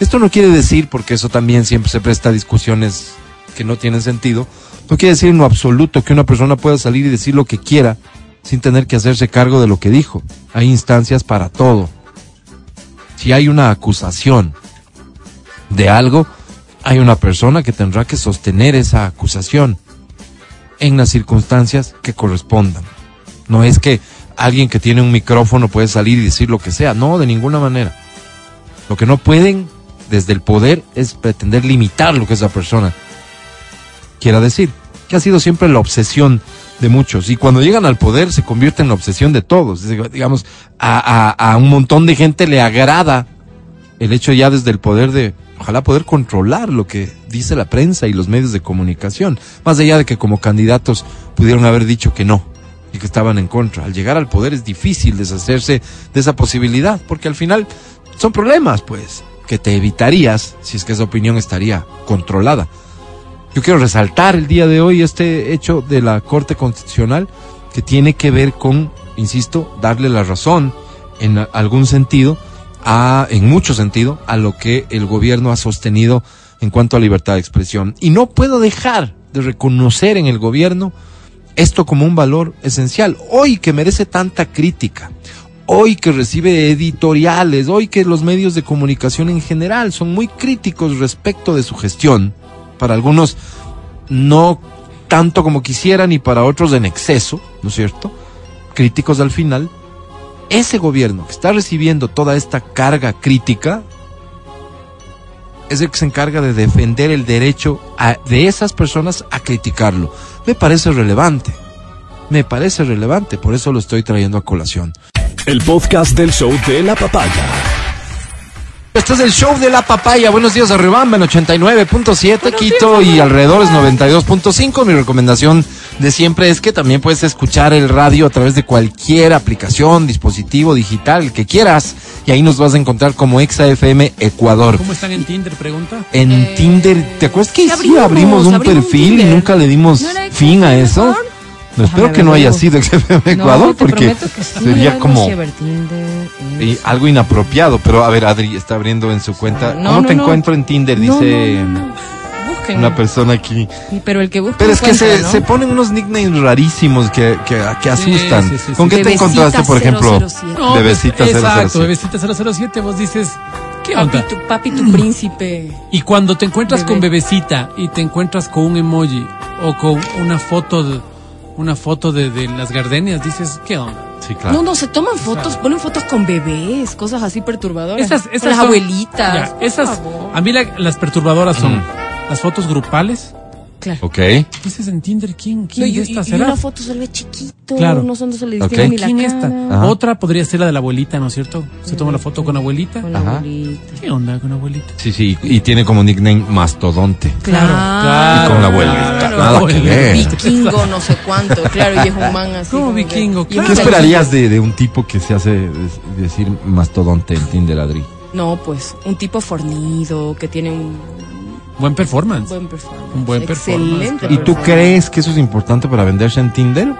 Speaker 5: Esto no quiere decir, porque eso también siempre se presta a discusiones que no tienen sentido, no quiere decir en lo absoluto que una persona pueda salir y decir lo que quiera sin tener que hacerse cargo de lo que dijo. Hay instancias para todo. Si hay una acusación de algo, hay una persona que tendrá que sostener esa acusación en las circunstancias que correspondan. No es que alguien que tiene un micrófono puede salir y decir lo que sea, no, de ninguna manera. Lo que no pueden desde el poder es pretender limitar lo que esa persona quiera decir, que ha sido siempre la obsesión de muchos. Y cuando llegan al poder se convierte en la obsesión de todos. Digamos, a, a- a un montón de gente le agrada el hecho ya desde el poder de, ojalá poder controlar lo que dice la prensa y los medios de comunicación, más allá de que como candidatos pudieron haber dicho que no y que estaban en contra. Al llegar al poder es difícil deshacerse de esa posibilidad, porque al final son problemas, pues, que te evitarías si es que esa opinión estaría controlada. Yo quiero resaltar el día de hoy este hecho de la Corte Constitucional que tiene que ver con, insisto, darle la razón en algún sentido, a, en mucho sentido, a lo que el gobierno ha sostenido en cuanto a libertad de expresión. Y no puedo dejar de reconocer en el gobierno esto como un valor esencial. Hoy que merece tanta crítica, hoy que recibe editoriales, hoy que los medios de comunicación en general son muy críticos respecto de su gestión, para algunos no tanto como quisieran y para otros en exceso, ¿no es cierto? Críticos al final, ese gobierno que está recibiendo toda esta carga crítica es el que se encarga de defender el derecho de esas personas a criticarlo. Me parece relevante. Me parece relevante, por eso lo estoy trayendo a colación.
Speaker 3: El podcast del show de la papaya.
Speaker 5: Este es el show de la papaya. Buenos días, Arribamba en 89.7, Quito y alrededores 92.5. Mi recomendación de siempre es que también puedes escuchar el radio a través de cualquier aplicación, dispositivo digital, que quieras. Y ahí nos vas a encontrar como ExaFM Ecuador.
Speaker 1: ¿Cómo están en Tinder? Pregunta.
Speaker 5: En
Speaker 2: Eh,
Speaker 5: Tinder, ¿te acuerdas que
Speaker 2: sí
Speaker 5: sí
Speaker 2: abrimos,
Speaker 5: abrimos, un
Speaker 2: abrimos un
Speaker 5: perfil y nunca le dimos
Speaker 2: ¿No era
Speaker 5: fin a eso?
Speaker 2: Ecuador?
Speaker 5: No, espero
Speaker 2: Déjame
Speaker 5: que no haya sido [laughs] XFM Ecuador
Speaker 2: no,
Speaker 5: porque
Speaker 2: prometo que sí,
Speaker 5: sería
Speaker 2: algo
Speaker 5: como y algo inapropiado. Pero a ver, Adri está abriendo en su cuenta.
Speaker 2: No,
Speaker 5: ¿Cómo
Speaker 2: no,
Speaker 5: te
Speaker 2: no.
Speaker 5: encuentro en Tinder? Dice
Speaker 2: no, no, no. Busquen.
Speaker 5: una persona aquí.
Speaker 2: Pero el que busca
Speaker 5: Pero es que se,
Speaker 2: encuentra, ¿no?
Speaker 5: se ponen unos nicknames rarísimos que, que, que asustan.
Speaker 1: sí, sí,
Speaker 5: ¿Con
Speaker 1: sí.
Speaker 5: qué te encontraste, por ejemplo?
Speaker 2: 007.
Speaker 1: No,
Speaker 5: Bebecita
Speaker 1: pues, Exacto,
Speaker 5: 007.
Speaker 1: bebecita 007. Vos dices, ¿qué
Speaker 2: Papi
Speaker 1: onda?
Speaker 2: tu, papi, tu príncipe.
Speaker 1: Y cuando te encuentras
Speaker 2: Bebé.
Speaker 1: con bebecita y te encuentras con un emoji o con una foto de, una foto de, de las gardenias, dices, ¿qué onda?
Speaker 5: Sí, claro.
Speaker 2: No, no, se toman fotos, ponen fotos con bebés, cosas así perturbadoras.
Speaker 1: Esas,
Speaker 2: Con
Speaker 1: esas
Speaker 2: las
Speaker 1: son-
Speaker 2: abuelitas.
Speaker 1: ya, esas, a mí la- las perturbadoras son
Speaker 5: Mm.
Speaker 1: las fotos grupales.
Speaker 2: Claro.
Speaker 5: Ok.
Speaker 1: Dices en Tinder, ¿quién,
Speaker 2: No,
Speaker 1: quién
Speaker 2: y,
Speaker 1: de
Speaker 2: y-
Speaker 1: estas
Speaker 2: y
Speaker 1: será?
Speaker 2: una foto se ve chiquito,
Speaker 1: Claro.
Speaker 2: no sé dónde se le
Speaker 5: Ok.
Speaker 2: distingue ni la
Speaker 1: ¿Quién
Speaker 2: cara.
Speaker 1: esta?
Speaker 5: Ajá.
Speaker 1: Otra podría ser la de la abuelita, ¿no es cierto? Se toma la foto con abuelita.
Speaker 2: Con la
Speaker 5: Ajá.
Speaker 2: abuelita.
Speaker 1: ¿Qué onda con abuelita?
Speaker 5: Sí, sí, y tiene como nickname Mastodonte.
Speaker 2: Claro,
Speaker 5: Y con la abuelita,
Speaker 2: claro.
Speaker 5: nada que ver.
Speaker 2: Vikingo, no sé cuánto, claro, y es un man así.
Speaker 1: ¿Cómo
Speaker 2: como
Speaker 1: vikingo?
Speaker 5: ¿Qué
Speaker 1: Claro.
Speaker 2: pelito.
Speaker 5: esperarías de, de un tipo que se hace decir Mastodonte en Tinder, Adri?
Speaker 2: No, pues, un tipo fornido, que tiene un
Speaker 1: Buen performance.
Speaker 2: buen performance.
Speaker 1: Un buen performance,
Speaker 2: Excelente.
Speaker 1: claro.
Speaker 5: ¿Y tú crees que eso es importante para venderse en Tinder?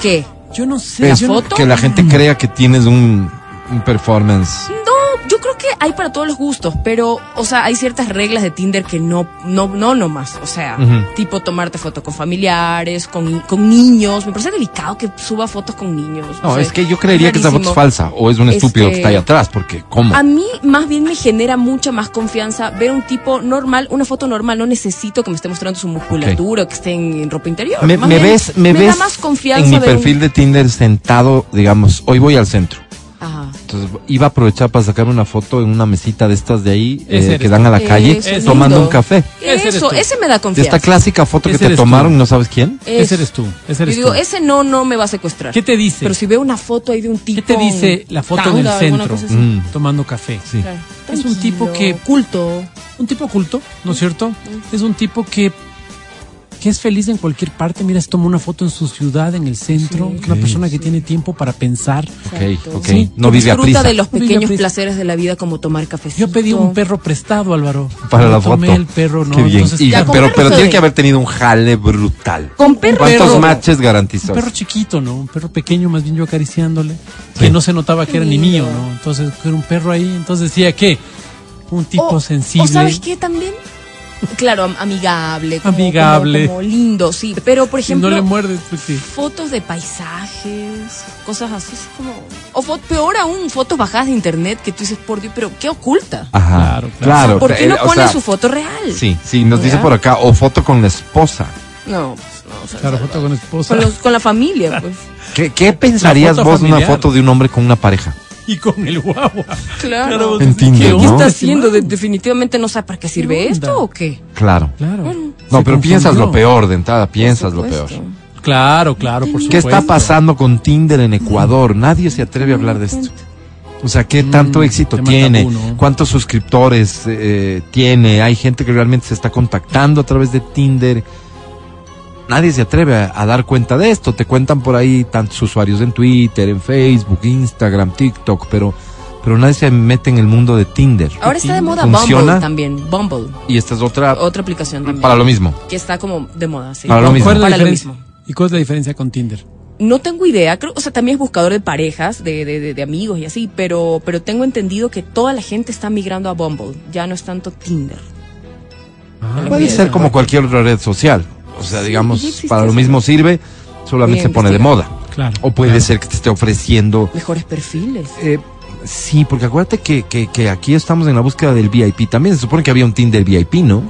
Speaker 2: ¿Qué?
Speaker 1: Yo no sé. No-
Speaker 2: foto?
Speaker 5: que la gente crea que tienes un, un performance.
Speaker 2: No, yo creo que hay para todos los gustos, pero, o sea, hay ciertas reglas de Tinder que no, no, no nomás. O sea, tipo tomarte fotos con familiares, con, con niños. Me parece delicado que suba fotos con niños.
Speaker 5: No, es que yo creería que esa foto es falsa o es un estúpido que
Speaker 2: Este,
Speaker 5: está ahí atrás, porque ¿cómo?
Speaker 2: A mí más bien me genera mucha más confianza ver un tipo normal, una foto normal, no necesito que me esté mostrando su musculatura o que esté en, en ropa interior.
Speaker 5: Me,
Speaker 2: Más
Speaker 5: me ves, me,
Speaker 2: da
Speaker 5: ves
Speaker 2: más confianza
Speaker 5: en mi
Speaker 2: un-
Speaker 5: perfil de Tinder sentado, digamos, hoy voy al centro.
Speaker 2: Ajá.
Speaker 5: Entonces iba a aprovechar para sacar una foto en una mesita de estas de ahí eh, que dan a la calle
Speaker 2: Eso,
Speaker 5: tomando
Speaker 2: lindo.
Speaker 5: un café.
Speaker 2: Eso, ese me da
Speaker 5: De
Speaker 2: confianza.
Speaker 5: esta clásica foto que te tomaron
Speaker 1: tú.
Speaker 5: y no sabes quién.
Speaker 1: Ese eres tú. Ese
Speaker 2: Yo
Speaker 1: eres
Speaker 2: digo,
Speaker 1: tú.
Speaker 2: ese no, no me va a secuestrar.
Speaker 1: ¿Qué te dice?
Speaker 2: Pero si veo una foto ahí de un tipo.
Speaker 1: ¿Qué te dice la foto en el
Speaker 2: tanga,
Speaker 1: centro?
Speaker 5: Mm,
Speaker 1: Tomando café.
Speaker 5: sí.
Speaker 2: Claro.
Speaker 1: Es un tipo que-
Speaker 2: Culto.
Speaker 1: Un tipo oculto, ¿no es cierto? Es un tipo que, que es feliz en cualquier parte. Mira, se toma una foto en su ciudad, en el centro.
Speaker 2: Sí.
Speaker 1: Es una persona que tiene tiempo para pensar.
Speaker 5: Ok, ok.
Speaker 1: Sí.
Speaker 5: No vive a
Speaker 2: disfruta
Speaker 5: prisa.
Speaker 2: de los
Speaker 1: No
Speaker 2: pequeños
Speaker 1: prisa.
Speaker 2: placeres de la vida como tomar cafecito.
Speaker 1: Yo pedí un perro prestado, Álvaro.
Speaker 5: Para
Speaker 1: Me
Speaker 5: la
Speaker 1: tomé
Speaker 5: foto.
Speaker 1: el perro, ¿no?
Speaker 5: Qué bien.
Speaker 1: Entonces,
Speaker 5: Y-
Speaker 2: Ya,
Speaker 5: pero pero tiene que haber tenido un jale brutal.
Speaker 2: Con perro.
Speaker 5: ¿Cuántos
Speaker 2: perro.
Speaker 5: matches garantizó?
Speaker 1: un perro chiquito, ¿no? Un perro pequeño, más bien yo acariciándole.
Speaker 5: Sí.
Speaker 1: Que no se notaba que era ni mío. ¿no? Entonces, era un perro ahí. Entonces decía que un tipo
Speaker 2: O-
Speaker 1: sensible.
Speaker 2: ¿O sabes qué también? Claro, am- amigable, como,
Speaker 1: Amigable.
Speaker 2: como- como lindo, sí. Pero, por
Speaker 1: Si
Speaker 2: ejemplo,
Speaker 1: no le muerdes, pues sí.
Speaker 2: fotos de paisajes, cosas así, es como... O peor aún, fotos bajadas de internet que tú dices, por Dios, pero ¿qué oculta?
Speaker 5: Ajá.
Speaker 1: Claro, claro.
Speaker 5: claro.
Speaker 2: ¿Por qué no
Speaker 5: eh, o
Speaker 2: pone
Speaker 5: sea,
Speaker 2: su foto real?
Speaker 5: Sí, sí, nos dice por acá, o foto con la esposa.
Speaker 2: No, pues no. o sea,
Speaker 1: Claro, foto con esposa.
Speaker 2: con, los- con la familia, pues.
Speaker 5: ¿Qué, qué pensarías vos de una foto de un hombre con una pareja? [laughs]
Speaker 1: Y con el guagua.
Speaker 2: Claro.
Speaker 1: vos
Speaker 5: En
Speaker 1: decís,
Speaker 5: Tinder,
Speaker 1: ¿qué
Speaker 5: ¿no?
Speaker 2: ¿Qué está haciendo? De- definitivamente no sabe para qué sirve
Speaker 1: ¿Qué
Speaker 2: esto o qué.
Speaker 5: Claro.
Speaker 1: Claro.
Speaker 5: No,
Speaker 1: Se
Speaker 5: pero piensas lo peor de entrada, piensas lo peor.
Speaker 1: Claro, claro, por supuesto.
Speaker 5: ¿Qué está pasando con Tinder en Ecuador? Nadie se atreve a hablar de esto. O sea, ¿qué
Speaker 1: Mm,
Speaker 5: tanto éxito
Speaker 1: tema
Speaker 5: tiene?
Speaker 1: ¿no?
Speaker 5: ¿Cuántos suscriptores eh, tiene? Hay gente que realmente se está contactando a través de Tinder. Nadie se atreve a, a dar cuenta de esto. Te cuentan por ahí tantos usuarios en Twitter, en Facebook, Instagram, TikTok, pero, pero nadie se mete en el mundo de Tinder.
Speaker 2: Ahora está de moda
Speaker 5: ¿Funciona?
Speaker 2: Bumble también. Bumble.
Speaker 5: Y esta es otra
Speaker 2: Otra aplicación también.
Speaker 5: para lo mismo.
Speaker 2: Que está como de moda, sí.
Speaker 5: Para lo mismo.
Speaker 1: ¿Cuál es la
Speaker 2: Para lo mismo.
Speaker 1: ¿Y cuál es la diferencia con Tinder?
Speaker 2: No tengo idea, creo, o sea, también es buscador de parejas, de, de, de- de amigos y así, pero, pero tengo entendido que toda la gente está migrando a Bumble, ya no es tanto Tinder.
Speaker 5: Puede ser como cualquier otra red social. O sea,
Speaker 2: Sí,
Speaker 5: digamos, para lo
Speaker 2: eso.
Speaker 5: mismo sirve, solamente
Speaker 2: Bien
Speaker 5: se pone de moda.
Speaker 1: Claro.
Speaker 5: O puede
Speaker 1: claro.
Speaker 5: ser que te esté ofreciendo
Speaker 2: Mejores perfiles.
Speaker 5: Eh, sí, porque acuérdate que, que, que aquí estamos en la búsqueda del VIP. También se supone que había un Tinder VIP, ¿no?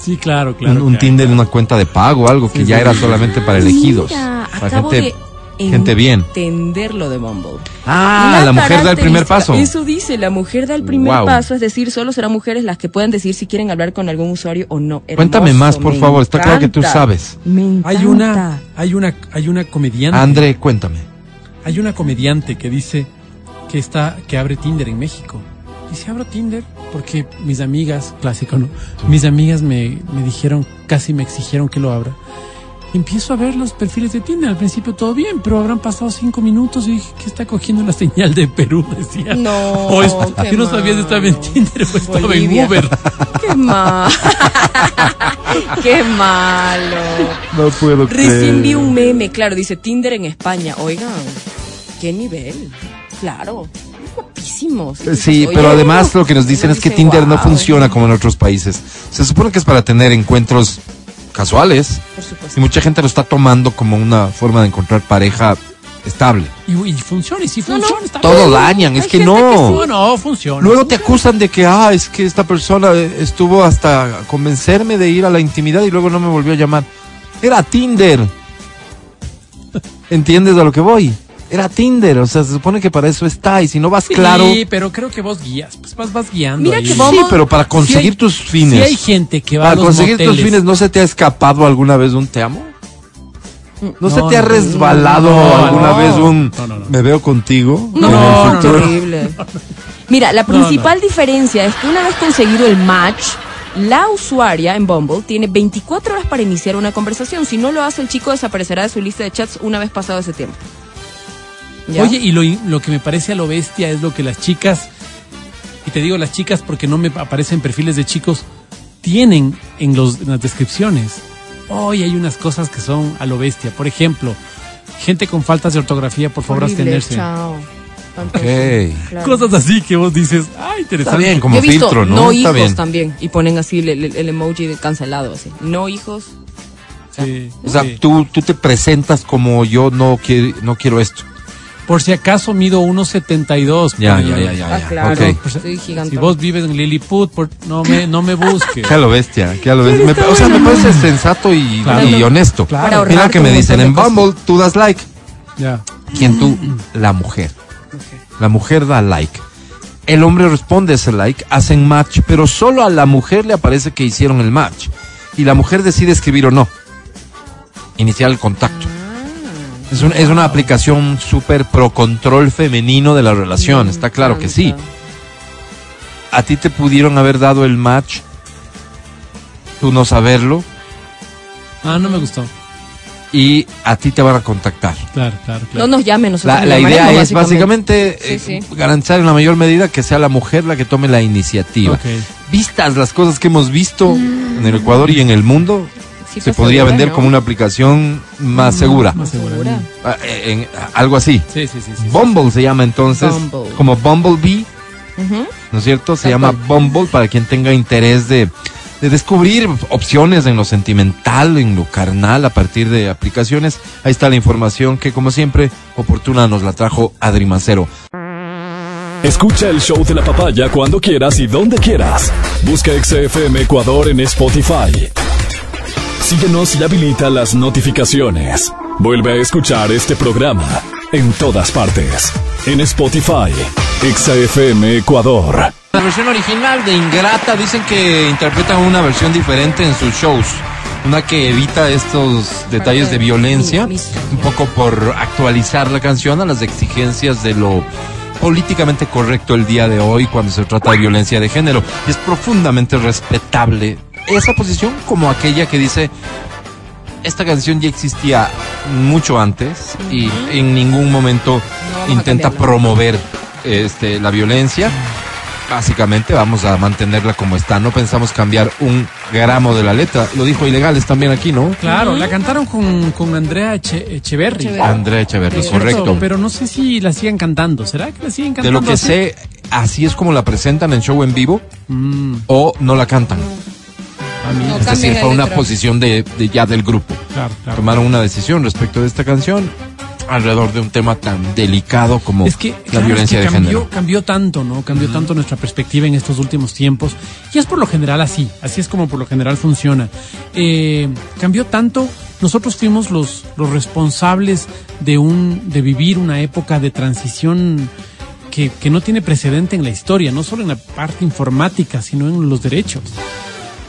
Speaker 1: Sí, claro, claro.
Speaker 5: un un
Speaker 1: claro,
Speaker 5: Tinder,
Speaker 1: claro.
Speaker 5: una cuenta de pago, algo que
Speaker 1: Sí,
Speaker 5: ya
Speaker 1: sí,
Speaker 5: era solamente para elegidos.
Speaker 2: Mira,
Speaker 5: para
Speaker 2: acabo
Speaker 5: gente,
Speaker 2: de
Speaker 5: gente bien.
Speaker 2: entender lo de Bumble.
Speaker 5: Ah, la, mujer da el primer paso.
Speaker 2: Eso dice, la mujer da el primer
Speaker 5: Wow.
Speaker 2: paso, es decir, solo serán mujeres las que puedan decir si quieren hablar con algún usuario o no.
Speaker 5: Cuéntame más, por favor. Está claro que tú sabes.
Speaker 2: Me encanta.
Speaker 1: Hay una, hay una, hay una comediante.
Speaker 5: André, cuéntame.
Speaker 1: Hay una comediante que dice que está, que abre Tinder en México. Dice, abro Tinder porque mis amigas, clásico, ¿no? Mis amigas me, me dijeron, casi me exigieron que lo abra. Empiezo a ver los perfiles de Tinder. Al principio todo bien, pero habrán pasado cinco minutos y dije, ¿qué está cogiendo la señal de Perú? [laughs] Decía.
Speaker 2: No,
Speaker 1: O es-
Speaker 2: qué
Speaker 1: no sabía si estaba en
Speaker 2: malo.
Speaker 1: Tinder o estaba
Speaker 2: Bolivia.
Speaker 1: en Uber. [laughs]
Speaker 2: Qué mal. [laughs] Qué malo.
Speaker 5: No puedo
Speaker 2: Recién vi un meme, claro, dice Tinder en España. Oigan, qué nivel. Claro, guapísimos.
Speaker 5: Sí,
Speaker 2: Oye,
Speaker 5: pero además lo que nos dicen es que
Speaker 2: dice,
Speaker 5: Tinder no funciona como en otros países. Se supone que es para tener encuentros casuales
Speaker 2: Por
Speaker 5: y mucha gente lo está tomando como una forma de encontrar pareja estable.
Speaker 1: Y, y funciona, y si
Speaker 2: No, no,
Speaker 1: funciona, está
Speaker 5: Todo
Speaker 1: bien.
Speaker 5: dañan, es
Speaker 2: Hay
Speaker 5: que
Speaker 2: gente que
Speaker 5: no.
Speaker 1: No, no, funciona.
Speaker 5: Luego te acusan de que, ah, es que esta persona estuvo hasta convencerme de ir a la intimidad y luego no me volvió a llamar. Era Tinder. [laughs] ¿Entiendes a lo que voy? Era Tinder, o sea, se supone que para eso está y si no vas
Speaker 1: Sí,
Speaker 5: claro...
Speaker 1: pero creo que vos guías, pues vas, vas guiando.
Speaker 2: Mira
Speaker 1: ahí.
Speaker 2: que vos-
Speaker 5: Sí, pero para conseguir
Speaker 1: Si hay-
Speaker 5: tus fines.
Speaker 1: Si hay gente que va
Speaker 5: para
Speaker 1: a los
Speaker 5: conseguir tus fines, ¿no se te ha escapado alguna vez un te amo? ¿No, se te ha resbalado
Speaker 1: no,
Speaker 5: alguna
Speaker 1: no.
Speaker 5: vez un
Speaker 1: No, no, no.
Speaker 5: me veo contigo?
Speaker 2: No,
Speaker 1: no,
Speaker 2: horrible. Mira, la principal diferencia es que una vez conseguido el match, la usuaria en Bumble tiene 24 horas para iniciar una conversación. Si no lo hace, el chico desaparecerá de su lista de chats una vez pasado ese tiempo. ¿Ya?
Speaker 1: Oye, y lo, lo que me parece a lo bestia es lo que las chicas, y te digo las chicas porque no me aparecen perfiles de chicos, tienen en, los, en las descripciones. Hoy hay unas cosas que son a lo bestia. Por ejemplo, gente con faltas de ortografía, por favor,
Speaker 2: Horrible,
Speaker 1: abstenerse.
Speaker 2: chao. Claro.
Speaker 1: Cosas así que vos dices, ah,
Speaker 5: Está
Speaker 1: interesante.
Speaker 5: bien, como
Speaker 2: Yo he visto
Speaker 5: filtro, ¿no?
Speaker 2: no
Speaker 5: Está
Speaker 2: hijos
Speaker 5: bien.
Speaker 2: también y ponen así el, el- el emoji de cancelado así. No hijos.
Speaker 1: Sí,
Speaker 5: O sea,
Speaker 1: sí.
Speaker 5: tú, tú te presentas como yo no quiero, no quiero esto.
Speaker 1: Por si acaso mido 1.72.
Speaker 5: Ya, ya, ya, ya.
Speaker 2: Ah,
Speaker 5: ya.
Speaker 2: claro.
Speaker 5: Ok.
Speaker 1: Pues,
Speaker 2: Soy gigante.
Speaker 1: Si vos vives en Lilliput, por- no, me, no me busques. [laughs]
Speaker 5: Que a lo bestia, que a lo bestia. Me- o sea, me parece sensato y,
Speaker 1: Claro.
Speaker 5: y honesto.
Speaker 1: Claro.
Speaker 2: Para
Speaker 5: Mira que me dicen, en Bumble tú das like.
Speaker 1: ya.
Speaker 5: ¿Quién tú? La mujer. La mujer da like. El hombre responde ese like, hacen match, pero solo a la mujer le aparece que hicieron el match. Y la mujer decide escribir o no. Iniciar el contacto. Es, un- es una aplicación súper pro control femenino de la relación, está claro que sí. A ti te pudieron haber dado el match, tú no saberlo,
Speaker 1: Ah, no me gustó.
Speaker 5: y a ti te van a contactar.
Speaker 1: Claro, claro,
Speaker 2: No
Speaker 1: claro.
Speaker 2: nos llamen nosotros.
Speaker 5: La, la idea es básicamente
Speaker 2: Sí,
Speaker 5: eh,
Speaker 2: sí.
Speaker 5: garantizar en la mayor medida que sea la mujer la que tome la iniciativa. Vistas las cosas que hemos visto en el Ecuador y en el mundo, se
Speaker 2: pues,
Speaker 5: podría
Speaker 2: segura,
Speaker 5: vender
Speaker 2: ¿no?
Speaker 5: como una aplicación más segura.
Speaker 1: Más segura.
Speaker 2: Segura.
Speaker 5: Ah, eh, en- algo así.
Speaker 1: Sí, sí, sí. sí.
Speaker 5: Bumble se llama entonces,
Speaker 2: Bumble.
Speaker 5: como Bumblebee. ¿no es cierto? Se llama. Bumble para quien tenga interés de, de descubrir opciones en lo sentimental, en lo carnal, a partir de aplicaciones. Ahí está la información que, como siempre, oportuna nos la trajo Adri Mancero.
Speaker 3: Escucha el show de la papaya cuando quieras y donde quieras. Busca XFM Ecuador en Spotify. Síguenos y habilita las notificaciones. Vuelve a escuchar este programa en todas partes. En Spotify, XFM Ecuador.
Speaker 5: La versión original de Ingrata dicen que interpretan una versión diferente en sus shows. Una que evita estos detalles de violencia, un poco por actualizar la canción a las exigencias de lo políticamente correcto el día de hoy cuando se trata de violencia de género. Y es profundamente respetable esa posición como aquella que dice, esta canción ya existía mucho antes y en ningún momento intenta promover este, la violencia. Básicamente vamos a mantenerla como está. No pensamos cambiar un gramo de la letra. Lo dijo Ilegales también aquí, ¿no?
Speaker 1: Claro, la cantaron con, con Andrea Eche- Echeverry.
Speaker 2: Echeverry.
Speaker 5: Andrea Echeverry, correcto.
Speaker 1: Pero no sé si la siguen cantando. ¿Será que la siguen
Speaker 5: De
Speaker 1: cantando?
Speaker 5: lo que
Speaker 1: así?
Speaker 5: sé, así es como la presentan en show en vivo
Speaker 1: Mm,
Speaker 5: o no la cantan.
Speaker 1: A mí,
Speaker 2: No,
Speaker 5: Es decir, fue una
Speaker 2: letra.
Speaker 5: posición de, de ya del grupo.
Speaker 1: claro, claro.
Speaker 5: Tomaron una decisión respecto de esta canción alrededor de un tema tan delicado como
Speaker 1: Es que,
Speaker 5: la
Speaker 1: claro,
Speaker 5: violencia
Speaker 1: es que
Speaker 5: de
Speaker 1: cambió,
Speaker 5: género.
Speaker 1: cambió tanto, ¿no? Cambió tanto nuestra perspectiva en estos últimos tiempos. Y es por lo general así, así es como por lo general funciona. Eh, cambió tanto, nosotros fuimos los, los responsables de, un, de vivir una época de transición que, que no tiene precedente en la historia, no solo en la parte informática, sino en los derechos.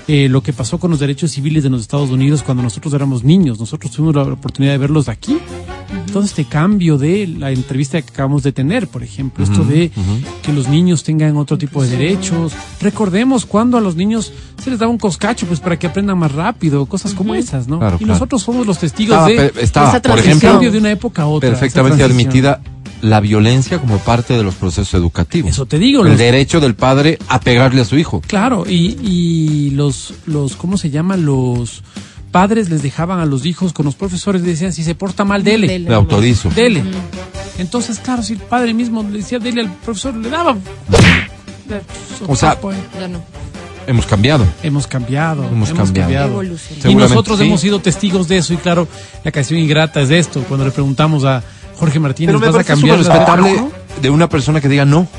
Speaker 1: Eh, lo que pasó con los derechos civiles de los Estados Unidos cuando nosotros éramos niños, nosotros tuvimos la oportunidad de verlos aquí. Todo este cambio de la entrevista que acabamos de tener, por ejemplo, esto de que los niños tengan otro tipo de derechos. Recordemos cuando a los niños se les daba un coscacho pues para que aprendan más rápido, cosas como esas, ¿no?
Speaker 5: Claro,
Speaker 1: y
Speaker 5: claro.
Speaker 1: nosotros somos los testigos
Speaker 5: Estaba,
Speaker 1: de
Speaker 5: estaba,
Speaker 2: esa
Speaker 5: por ejemplo,
Speaker 1: cambio de una época a otra.
Speaker 5: perfectamente admitida la violencia como parte de los procesos educativos.
Speaker 1: Eso te digo,
Speaker 5: El
Speaker 1: los-
Speaker 5: derecho del padre a pegarle a su hijo.
Speaker 1: Claro, y, y los, los, ¿cómo se llama? Los padres les dejaban a los hijos con los profesores, le decían, si se porta mal, dele.
Speaker 2: Dele.
Speaker 5: Me autorizo.
Speaker 1: Dele. Entonces, claro, si el padre mismo le decía, dele al profesor, le daba.
Speaker 5: O sea,
Speaker 1: Pues,
Speaker 2: Ya no.
Speaker 5: Hemos cambiado.
Speaker 1: hemos cambiado.
Speaker 5: Hemos cambiado.
Speaker 2: Evolución.
Speaker 1: Y nosotros
Speaker 5: sí.
Speaker 1: hemos sido testigos de eso. Y claro, la canción ingrata es de esto. Cuando le preguntamos a Jorge Martínez,
Speaker 5: Pero me
Speaker 1: ¿vas a cambiar
Speaker 5: respetable
Speaker 1: no?
Speaker 5: de una persona que diga no. No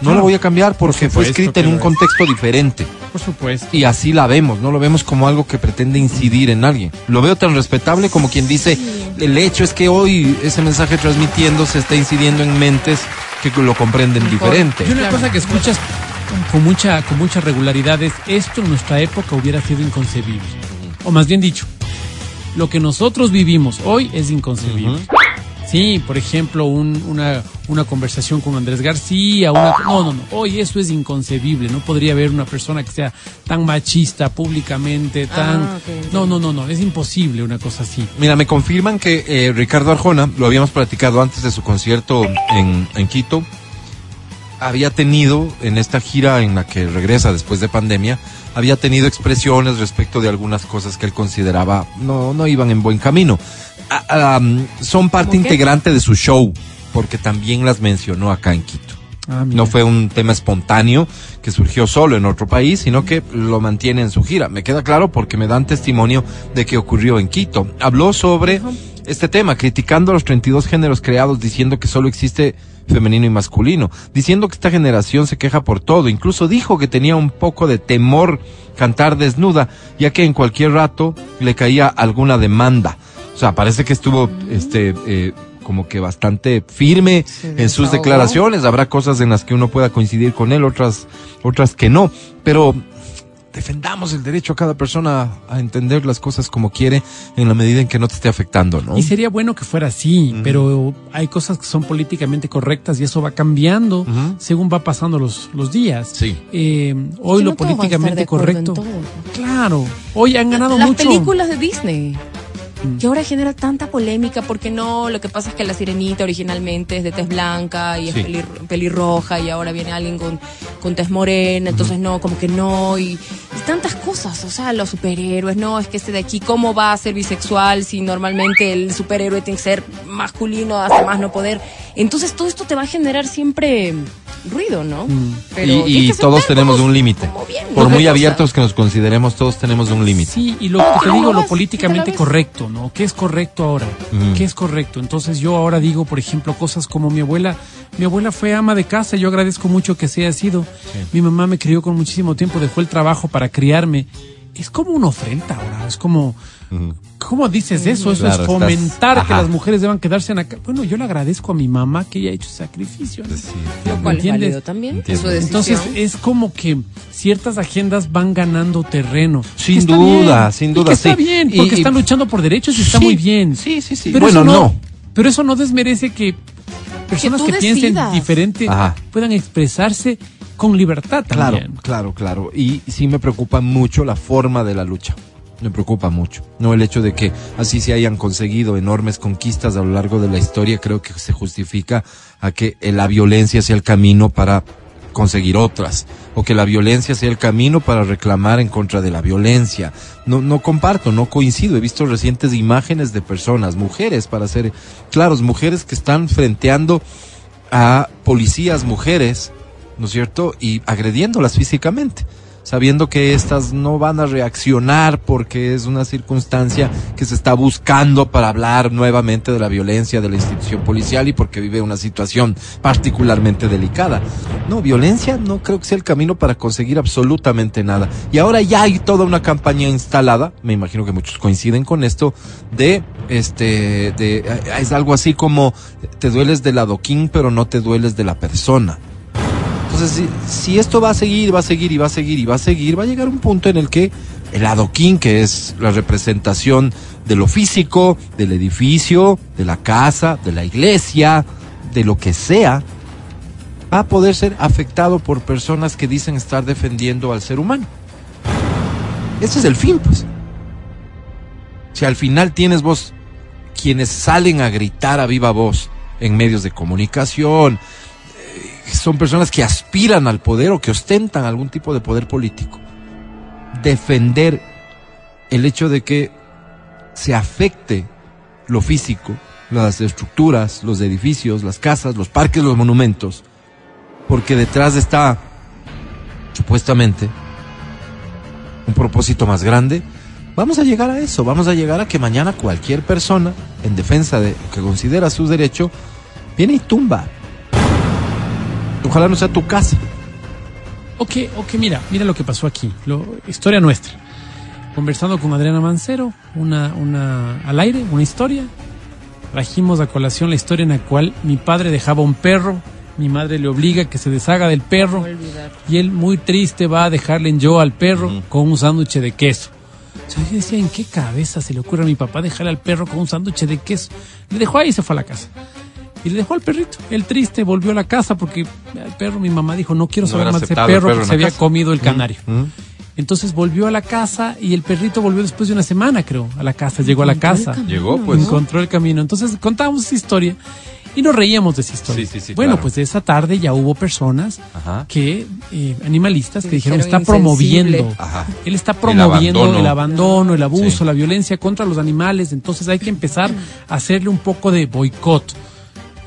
Speaker 1: Claro.
Speaker 5: la voy a cambiar porque fue escrita en un
Speaker 1: es.
Speaker 5: contexto diferente.
Speaker 1: Por supuesto.
Speaker 5: Y así la vemos, no lo vemos como algo que pretende incidir en alguien. Lo veo tan respetable como quien dice, el hecho es que hoy ese mensaje transmitiéndose está incidiendo en mentes que lo comprenden diferente.
Speaker 1: Y una
Speaker 2: Claro.
Speaker 1: cosa que escuchas con mucha, con mucha regularidad es esto en nuestra época hubiera sido inconcebible. O más bien dicho, lo que nosotros vivimos hoy es inconcebible. Sí, por ejemplo, un- una, una conversación con Andrés García, una, no, no, no, hoy eso es inconcebible, no podría haber una persona que sea tan machista públicamente, tan...
Speaker 2: Ah, entiendo.
Speaker 1: no, no, no, no, es imposible una cosa así.
Speaker 5: Mira, me confirman que eh, Ricardo Arjona, lo habíamos platicado antes de su concierto en, en Quito, había tenido en esta gira en la que regresa después de pandemia, había tenido expresiones respecto de algunas cosas que él consideraba no, no iban en buen camino. Ah, am, son parte integrante de su show, porque también las mencionó acá en Quito.
Speaker 1: Ah.
Speaker 5: No fue un tema espontáneo que surgió solo en otro país, sino que lo mantiene en su gira. Me queda claro porque me dan testimonio de que ocurrió en Quito. Habló sobre este tema, criticando los 32 géneros creados, diciendo que solo existe femenino y masculino, diciendo que esta generación se queja por todo. Incluso dijo que tenía un poco de temor cantar desnuda, ya que en cualquier rato le caía alguna demanda. O sea, parece que estuvo, este, eh, como que bastante firme en sus declaraciones. Habrá cosas en las que uno pueda coincidir con él, otras, otras que no. Pero defendamos el derecho a cada persona a entender las cosas como quiere en la medida en que no te esté afectando, ¿no?
Speaker 1: Y sería bueno que fuera así, pero hay cosas que son políticamente correctas y eso va cambiando según va pasando los, los días.
Speaker 5: Sí.
Speaker 1: Eh, hoy lo políticamente correcto.
Speaker 2: todo.
Speaker 1: Claro, hoy han ganado
Speaker 2: Las
Speaker 1: mucho.
Speaker 2: películas de Disney.
Speaker 1: Mm.
Speaker 2: Que ahora genera tanta polémica porque no, lo que pasa es que la sirenita originalmente es de tez blanca y es pelir- pelirroja y ahora viene alguien con, con tez morena, entonces no, como que no, y, y tantas cosas, o sea, los superhéroes, no, es que este de aquí, ¿cómo va a ser bisexual si normalmente el superhéroe tiene que ser masculino hasta más no poder? Entonces todo esto te va a generar siempre ruido, ¿no?
Speaker 1: Mm.
Speaker 2: Pero
Speaker 5: y todos tenemos un límite. Por muy
Speaker 2: cosa.
Speaker 5: abiertos que nos consideremos, todos tenemos un límite.
Speaker 1: Sí, y lo que te
Speaker 2: ¿cómo
Speaker 1: digo,
Speaker 2: lo
Speaker 1: políticamente correcto, ¿no? ¿Qué es correcto ahora?
Speaker 5: Mm.
Speaker 1: ¿Qué es correcto? Entonces yo ahora digo, por ejemplo, cosas como mi abuela. Mi abuela fue ama de casa, yo agradezco mucho que se haya sido. Mi mamá me crió con muchísimo tiempo, dejó el trabajo para criarme. Es como una ofrenda ahora, es como... ¿Cómo dices eso? Eso
Speaker 5: Claro,
Speaker 1: es
Speaker 5: estás-
Speaker 1: fomentar que las mujeres deban quedarse en la casa. Bueno, yo le agradezco a mi mamá que ella ha hecho sacrificio. ¿no?
Speaker 5: Pues Sí,
Speaker 2: Lo cual válido también. Su.
Speaker 1: Entonces es como que ciertas agendas van ganando terreno.
Speaker 5: Sin duda,
Speaker 1: bien,
Speaker 5: sin
Speaker 1: y
Speaker 5: duda,
Speaker 1: que está
Speaker 5: sí.
Speaker 1: bien, porque
Speaker 5: y-
Speaker 1: están luchando por derechos y está
Speaker 5: Sí,
Speaker 1: muy bien.
Speaker 5: sí, sí, sí.
Speaker 1: Pero
Speaker 5: Bueno,
Speaker 1: eso no,
Speaker 5: no.
Speaker 1: Pero eso no desmerece que personas que, piensen diferente
Speaker 5: Ajá.
Speaker 1: puedan expresarse con libertad
Speaker 5: Claro,
Speaker 1: también.
Speaker 5: claro, claro. Y sí me preocupa mucho la forma de la lucha. Me preocupa mucho. No el hecho de que así se hayan conseguido enormes conquistas a lo largo de la historia, creo que se justifica a que la violencia sea el camino para conseguir otras o que la violencia sea el camino para reclamar en contra de la violencia. No no comparto, no coincido. He visto recientes imágenes de personas, mujeres para ser claros, mujeres que están frenteando a policías mujeres, ¿no es cierto? Y agrediéndolas físicamente, sabiendo que éstas no van a reaccionar porque es una circunstancia que se está buscando para hablar nuevamente de la violencia de la institución policial y porque vive una situación particularmente delicada. No, violencia no creo que sea el camino para conseguir absolutamente nada. Y ahora ya hay toda una campaña instalada, me imagino que muchos coinciden con esto, de este, de, es algo así como te dueles del adoquín pero no te dueles de la persona. Si, si esto va a seguir, va a seguir y va a seguir y va a seguir, va a llegar un punto en el que el adoquín, que es la representación de lo físico, del edificio, de la casa, de la iglesia, de lo que sea, va a poder ser afectado por personas que dicen estar defendiendo al ser humano. Ese es el fin, pues. Si al final tienes vos quienes salen a gritar a viva voz en medios de comunicación, son personas que aspiran al poder o que ostentan algún tipo de poder político. Defender el hecho de que se afecte lo físico, las estructuras, los edificios, las casas, los parques, los monumentos, porque detrás está supuestamente un propósito más grande, vamos a llegar a eso, vamos a llegar a que mañana cualquier persona en defensa de lo que considera su derecho viene y tumba. Ojalá no sea tu casa.
Speaker 1: Ok, ok, mira, mira lo que pasó aquí. Lo, historia nuestra. Conversando con Adriana Mancero, una, una, al aire, una historia. Trajimos a colación la historia en la cual mi padre dejaba un perro, mi madre le obliga a que se deshaga del perro y él muy triste va a dejarle en yo al perro con un sándwich de queso. O sea, yo decía, ¿en qué cabeza se le ocurre a mi papá dejarle al perro con un sándwich de queso? Le dejó ahí y se fue a la casa. Y le dejó al perrito. El triste volvió a la casa porque el perro, mi mamá dijo, no quiero
Speaker 5: No
Speaker 1: saber más de ese perro
Speaker 5: perro
Speaker 1: que
Speaker 5: en
Speaker 1: se había
Speaker 5: casa.
Speaker 1: comido el canario.
Speaker 5: ¿Mm?
Speaker 1: Entonces volvió a la casa y el perrito volvió después de una semana, creo, a la casa. Llegó a la casa.
Speaker 5: Llegó, pues.
Speaker 1: Encontró el camino. Entonces contábamos esa historia y nos reíamos de esa historia.
Speaker 5: Sí, sí, sí,
Speaker 1: bueno,
Speaker 5: claro.
Speaker 1: pues esa tarde ya hubo personas
Speaker 5: Ajá.
Speaker 1: que, eh, animalistas, que dijeron,
Speaker 2: dijeron
Speaker 1: está promoviendo.
Speaker 5: Ajá.
Speaker 1: Él está promoviendo
Speaker 5: abandono.
Speaker 1: el abandono, el abuso,
Speaker 5: Sí.
Speaker 1: la violencia contra los animales. Entonces hay que empezar a hacerle un poco de boicot.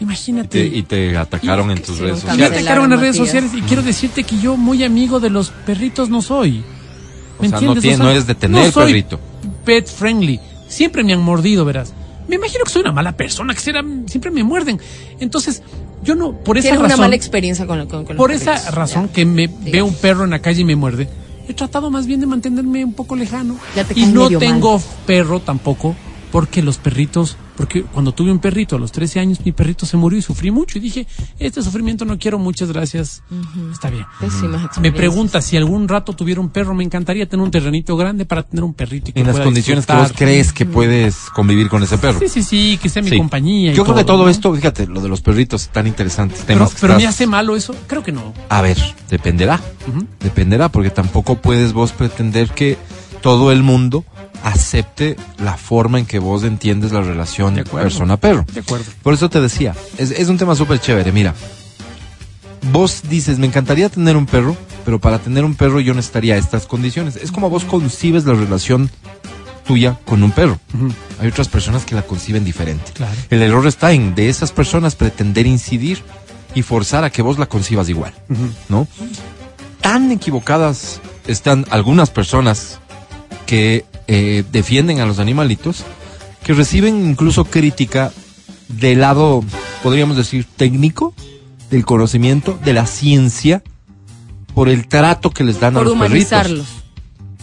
Speaker 5: Y
Speaker 1: Imagínate.
Speaker 5: te, y te atacaron en tus
Speaker 2: Sí,
Speaker 5: redes
Speaker 1: Me
Speaker 5: sociales.
Speaker 2: de
Speaker 1: atacaron en las redes sociales y quiero decirte que yo muy amigo de los perritos no soy.
Speaker 5: O sea, no tiene- no eres de tener
Speaker 1: soy
Speaker 5: perrito.
Speaker 1: Pet friendly. Siempre me han mordido, verás. Me imagino que soy una mala persona, que será, siempre me muerden. Entonces, yo no, por esa
Speaker 2: Tienes una
Speaker 1: razón,
Speaker 2: mala experiencia con, con, con los
Speaker 1: por esa
Speaker 2: perritos.
Speaker 1: razón
Speaker 2: Ya.
Speaker 1: que me
Speaker 2: Digamos.
Speaker 1: veo un perro en la calle y me muerde, he tratado más bien de mantenerme un poco lejano.
Speaker 2: Ya te
Speaker 1: y no tengo perro tampoco, porque los perritos, porque cuando tuve un perrito a los 13 años, mi perrito se murió y sufrí mucho. Y dije, este sufrimiento no quiero, muchas gracias. Está bien.
Speaker 2: Pésimas
Speaker 1: Me pregunta si algún rato tuviera un perro, me encantaría tener un terrenito grande para tener un perrito y que
Speaker 5: En las condiciones que vos crees que puedes convivir con ese perro.
Speaker 1: Sí, sí, sí, que sea mi
Speaker 5: Sí.
Speaker 1: compañía. y
Speaker 5: Yo creo que todo
Speaker 1: ¿no?
Speaker 5: esto, fíjate, lo de los perritos, tan interesantes
Speaker 1: Pero,
Speaker 5: temas. que
Speaker 1: pero me hace malo eso, creo que no.
Speaker 5: A ver, dependerá. Dependerá, porque tampoco puedes vos pretender que todo el mundo acepte la forma en que vos entiendes la relación persona-perro.
Speaker 1: De acuerdo.
Speaker 5: Por eso te decía, es, es un tema súper chévere. Mira, vos dices, me encantaría tener un perro, pero para tener un perro yo necesitaría estas condiciones. Es como vos concibes la relación tuya con un perro. Hay otras personas que la conciben diferente.
Speaker 1: Claro.
Speaker 5: El error está en de esas personas pretender incidir y forzar a que vos la concibas igual, ¿no? Tan equivocadas están algunas personas que eh, defienden a los animalitos que reciben incluso crítica del lado, podríamos decir, técnico, del conocimiento, de la ciencia, por el trato que les dan
Speaker 2: Por
Speaker 5: a los perritos.
Speaker 2: humanizarlos.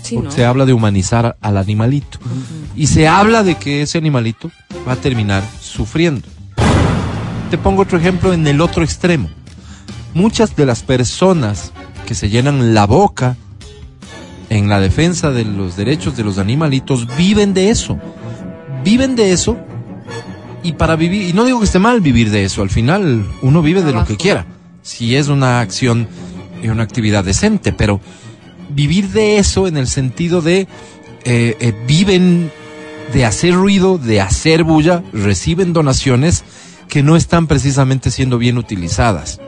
Speaker 2: Sí,
Speaker 5: Porque
Speaker 2: ¿no?
Speaker 5: se habla de humanizar al animalito. Y se habla de que ese animalito va a terminar sufriendo. Te pongo otro ejemplo en el otro extremo. Muchas de las personas que se llenan la boca en la defensa de los derechos de los animalitos viven de eso. Viven de eso y para vivir, y no digo que esté mal vivir de eso, al final uno vive de lo que quiera. Si es una acción y una actividad decente, pero vivir de eso en el sentido de eh, eh, viven de hacer ruido, de hacer bulla, reciben donaciones que no están precisamente siendo bien utilizadas.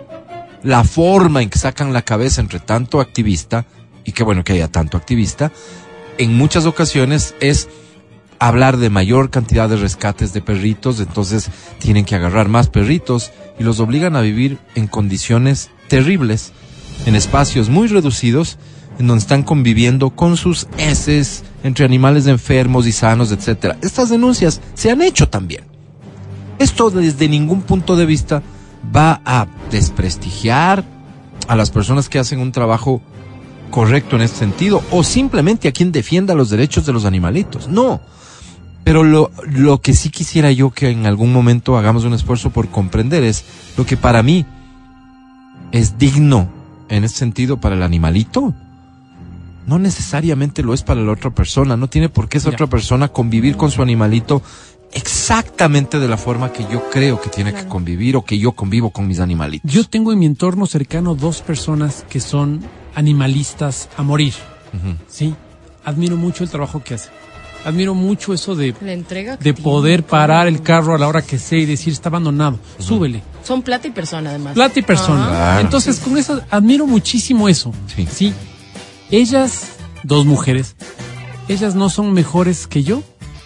Speaker 5: La forma en que sacan la cabeza entre tanto activista, y qué bueno que haya tanto activista, en muchas ocasiones es hablar de mayor cantidad de rescates de perritos, entonces tienen que agarrar más perritos y los obligan a vivir en condiciones terribles, en espacios muy reducidos, en donde están conviviendo con sus heces entre animales enfermos y sanos, etcétera. Estas denuncias se han hecho también. Esto desde ningún punto de vista va a desprestigiar a las personas que hacen un trabajo correcto en este sentido o simplemente a quien defienda los derechos de los animalitos. No. Pero lo, lo que sí quisiera yo que en algún momento hagamos un esfuerzo por comprender es lo que para mí es digno en ese sentido para el animalito. No necesariamente lo es para la otra persona. No tiene por qué esa
Speaker 1: Ya.
Speaker 5: otra persona convivir con su animalito exactamente de la forma que yo creo que tiene que convivir o que yo convivo con mis animalitos.
Speaker 1: Yo tengo en mi entorno cercano dos personas que son animalistas a morir. Sí, admiro mucho el trabajo que hacen. Admiro mucho eso de,
Speaker 2: La entrega
Speaker 1: de poder parar el carro a la hora que sea y decir está abandonado. Súbele.
Speaker 2: Son plata y persona, además.
Speaker 1: Plata y persona.
Speaker 5: Claro.
Speaker 1: Entonces, con eso admiro muchísimo eso.
Speaker 5: Sí.
Speaker 1: Ellas, dos mujeres, ellas no son mejores que yo.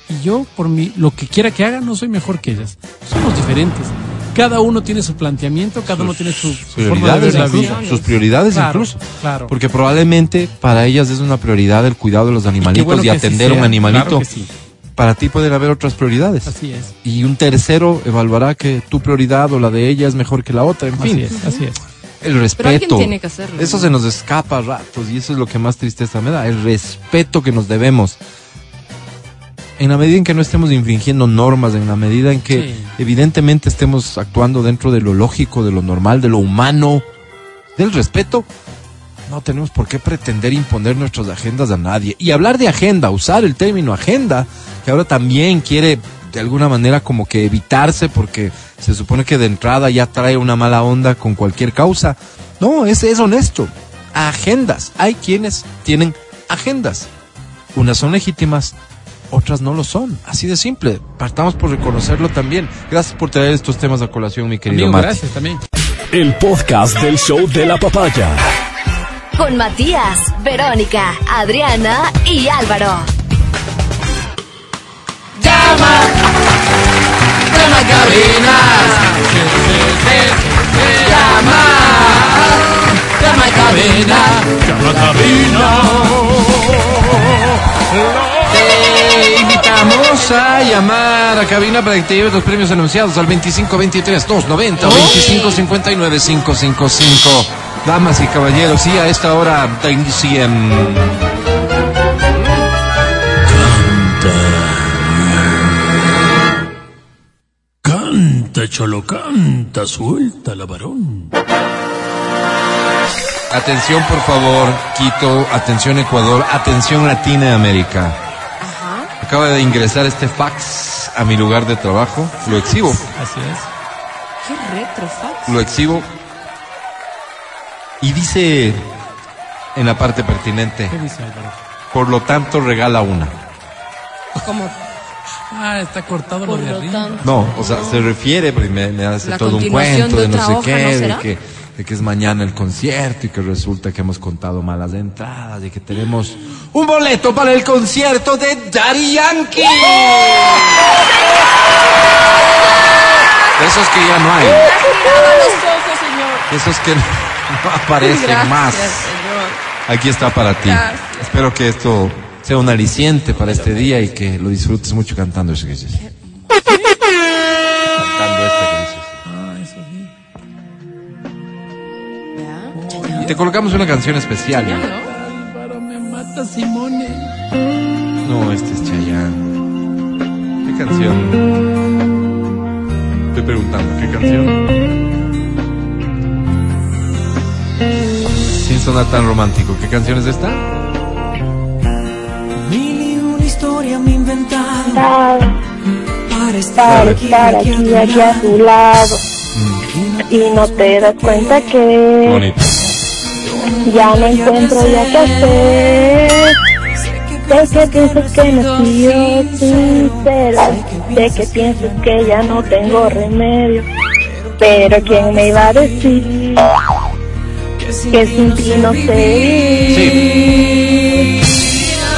Speaker 1: Y yo, por mi, lo que quiera que haga, no soy mejor que ellas. Somos diferentes. Cada uno tiene su planteamiento, cada uno tiene su, su forma de ver
Speaker 5: prioridades
Speaker 1: la
Speaker 5: incluso,
Speaker 1: vida.
Speaker 5: sus prioridades
Speaker 1: Claro,
Speaker 5: incluso.
Speaker 1: claro.
Speaker 5: Porque probablemente para ellas es una prioridad el cuidado de los animalitos
Speaker 1: bueno
Speaker 5: y atender a un animalito.
Speaker 1: claro que sí.
Speaker 5: Para ti pueden haber otras prioridades.
Speaker 1: Así es.
Speaker 5: Y un tercero evaluará que tu prioridad o la de ella es mejor que la otra. En
Speaker 1: Así
Speaker 5: fin,
Speaker 1: es, así es.
Speaker 5: el respeto.
Speaker 2: tiene que hacerlo,
Speaker 5: Eso
Speaker 2: ¿no?
Speaker 5: se nos escapa a ratos y eso es lo que más tristeza me da. El respeto que nos debemos. En la medida en que no estemos infringiendo normas, en la medida en que
Speaker 1: Sí.
Speaker 5: evidentemente estemos actuando dentro de lo lógico, de lo normal, de lo humano, del respeto, no tenemos por qué pretender imponer nuestras agendas a nadie. Y hablar de agenda, usar el término agenda, que ahora también quiere de alguna manera como que evitarse porque se supone que de entrada ya trae una mala onda con cualquier causa. No, es, es honesto. Agendas. Hay quienes tienen agendas. Unas son legítimas, otras no lo son. Así de simple. Partamos por reconocerlo también. Gracias por traer estos temas a colación, mi querido
Speaker 1: Amigo,
Speaker 5: Mati.
Speaker 1: gracias también.
Speaker 3: El podcast del show de la papaya.
Speaker 4: Con Matías, Verónica, Adriana y Álvaro.
Speaker 5: Invitamos a llamar a cabina para que te lleves los premios anunciados al 2523 290 2559 555. Damas y caballeros, y a esta hora inician.
Speaker 1: Canta, cholo, canta, suelta la varón.
Speaker 5: Atención, por favor, Quito, atención Ecuador, atención Latinoamérica. Acaba de ingresar este fax a mi lugar de trabajo. Lo exhibo,
Speaker 1: Así es.
Speaker 2: Qué retrofax.
Speaker 5: lo exhibo. Y dice en la parte pertinente,
Speaker 1: ¿Qué dice Álvaro?
Speaker 5: por lo tanto regala una.
Speaker 2: Como
Speaker 1: Ah, está cortado
Speaker 2: por
Speaker 1: lo de arriba.
Speaker 2: tanto.
Speaker 5: No, o sea, se refiere, me, me hace
Speaker 2: La
Speaker 5: todo un cuento
Speaker 2: de
Speaker 5: de no sé
Speaker 2: hoja,
Speaker 5: qué,
Speaker 2: ¿no
Speaker 5: de, que, de que es mañana el concierto y que resulta que hemos contado malas entradas y que tenemos un boleto para el concierto de Daddy Yankee. De esos que ya no hay. Esos que no aparecen
Speaker 2: Gracias,
Speaker 5: más.
Speaker 2: señor.
Speaker 5: Aquí está para ti.
Speaker 2: Gracias.
Speaker 5: Espero que esto sea un aliciente para este día y que lo disfrutes mucho cantando ese que dices. Cantando Y te colocamos una canción especial.
Speaker 1: Álvaro, me mata Simone.
Speaker 5: No, este es Chayanne. ¿Qué canción? Estoy preguntando, ¿qué canción? Sin sonar tan romántico, ¿qué canción es esta?
Speaker 6: Mil y una historia me inventaron para
Speaker 7: para
Speaker 6: estar aquí, aquí,
Speaker 7: aquí, aquí a tu lado. Y no te das cuenta que
Speaker 5: Bonito.
Speaker 7: Ya no encuentro ya qué hacer. Sé que piensas que no he sido sincera. Sé que piensas que ya no tengo remedio. Pero ¿quién me iba a decir que sin ti no sé vivir?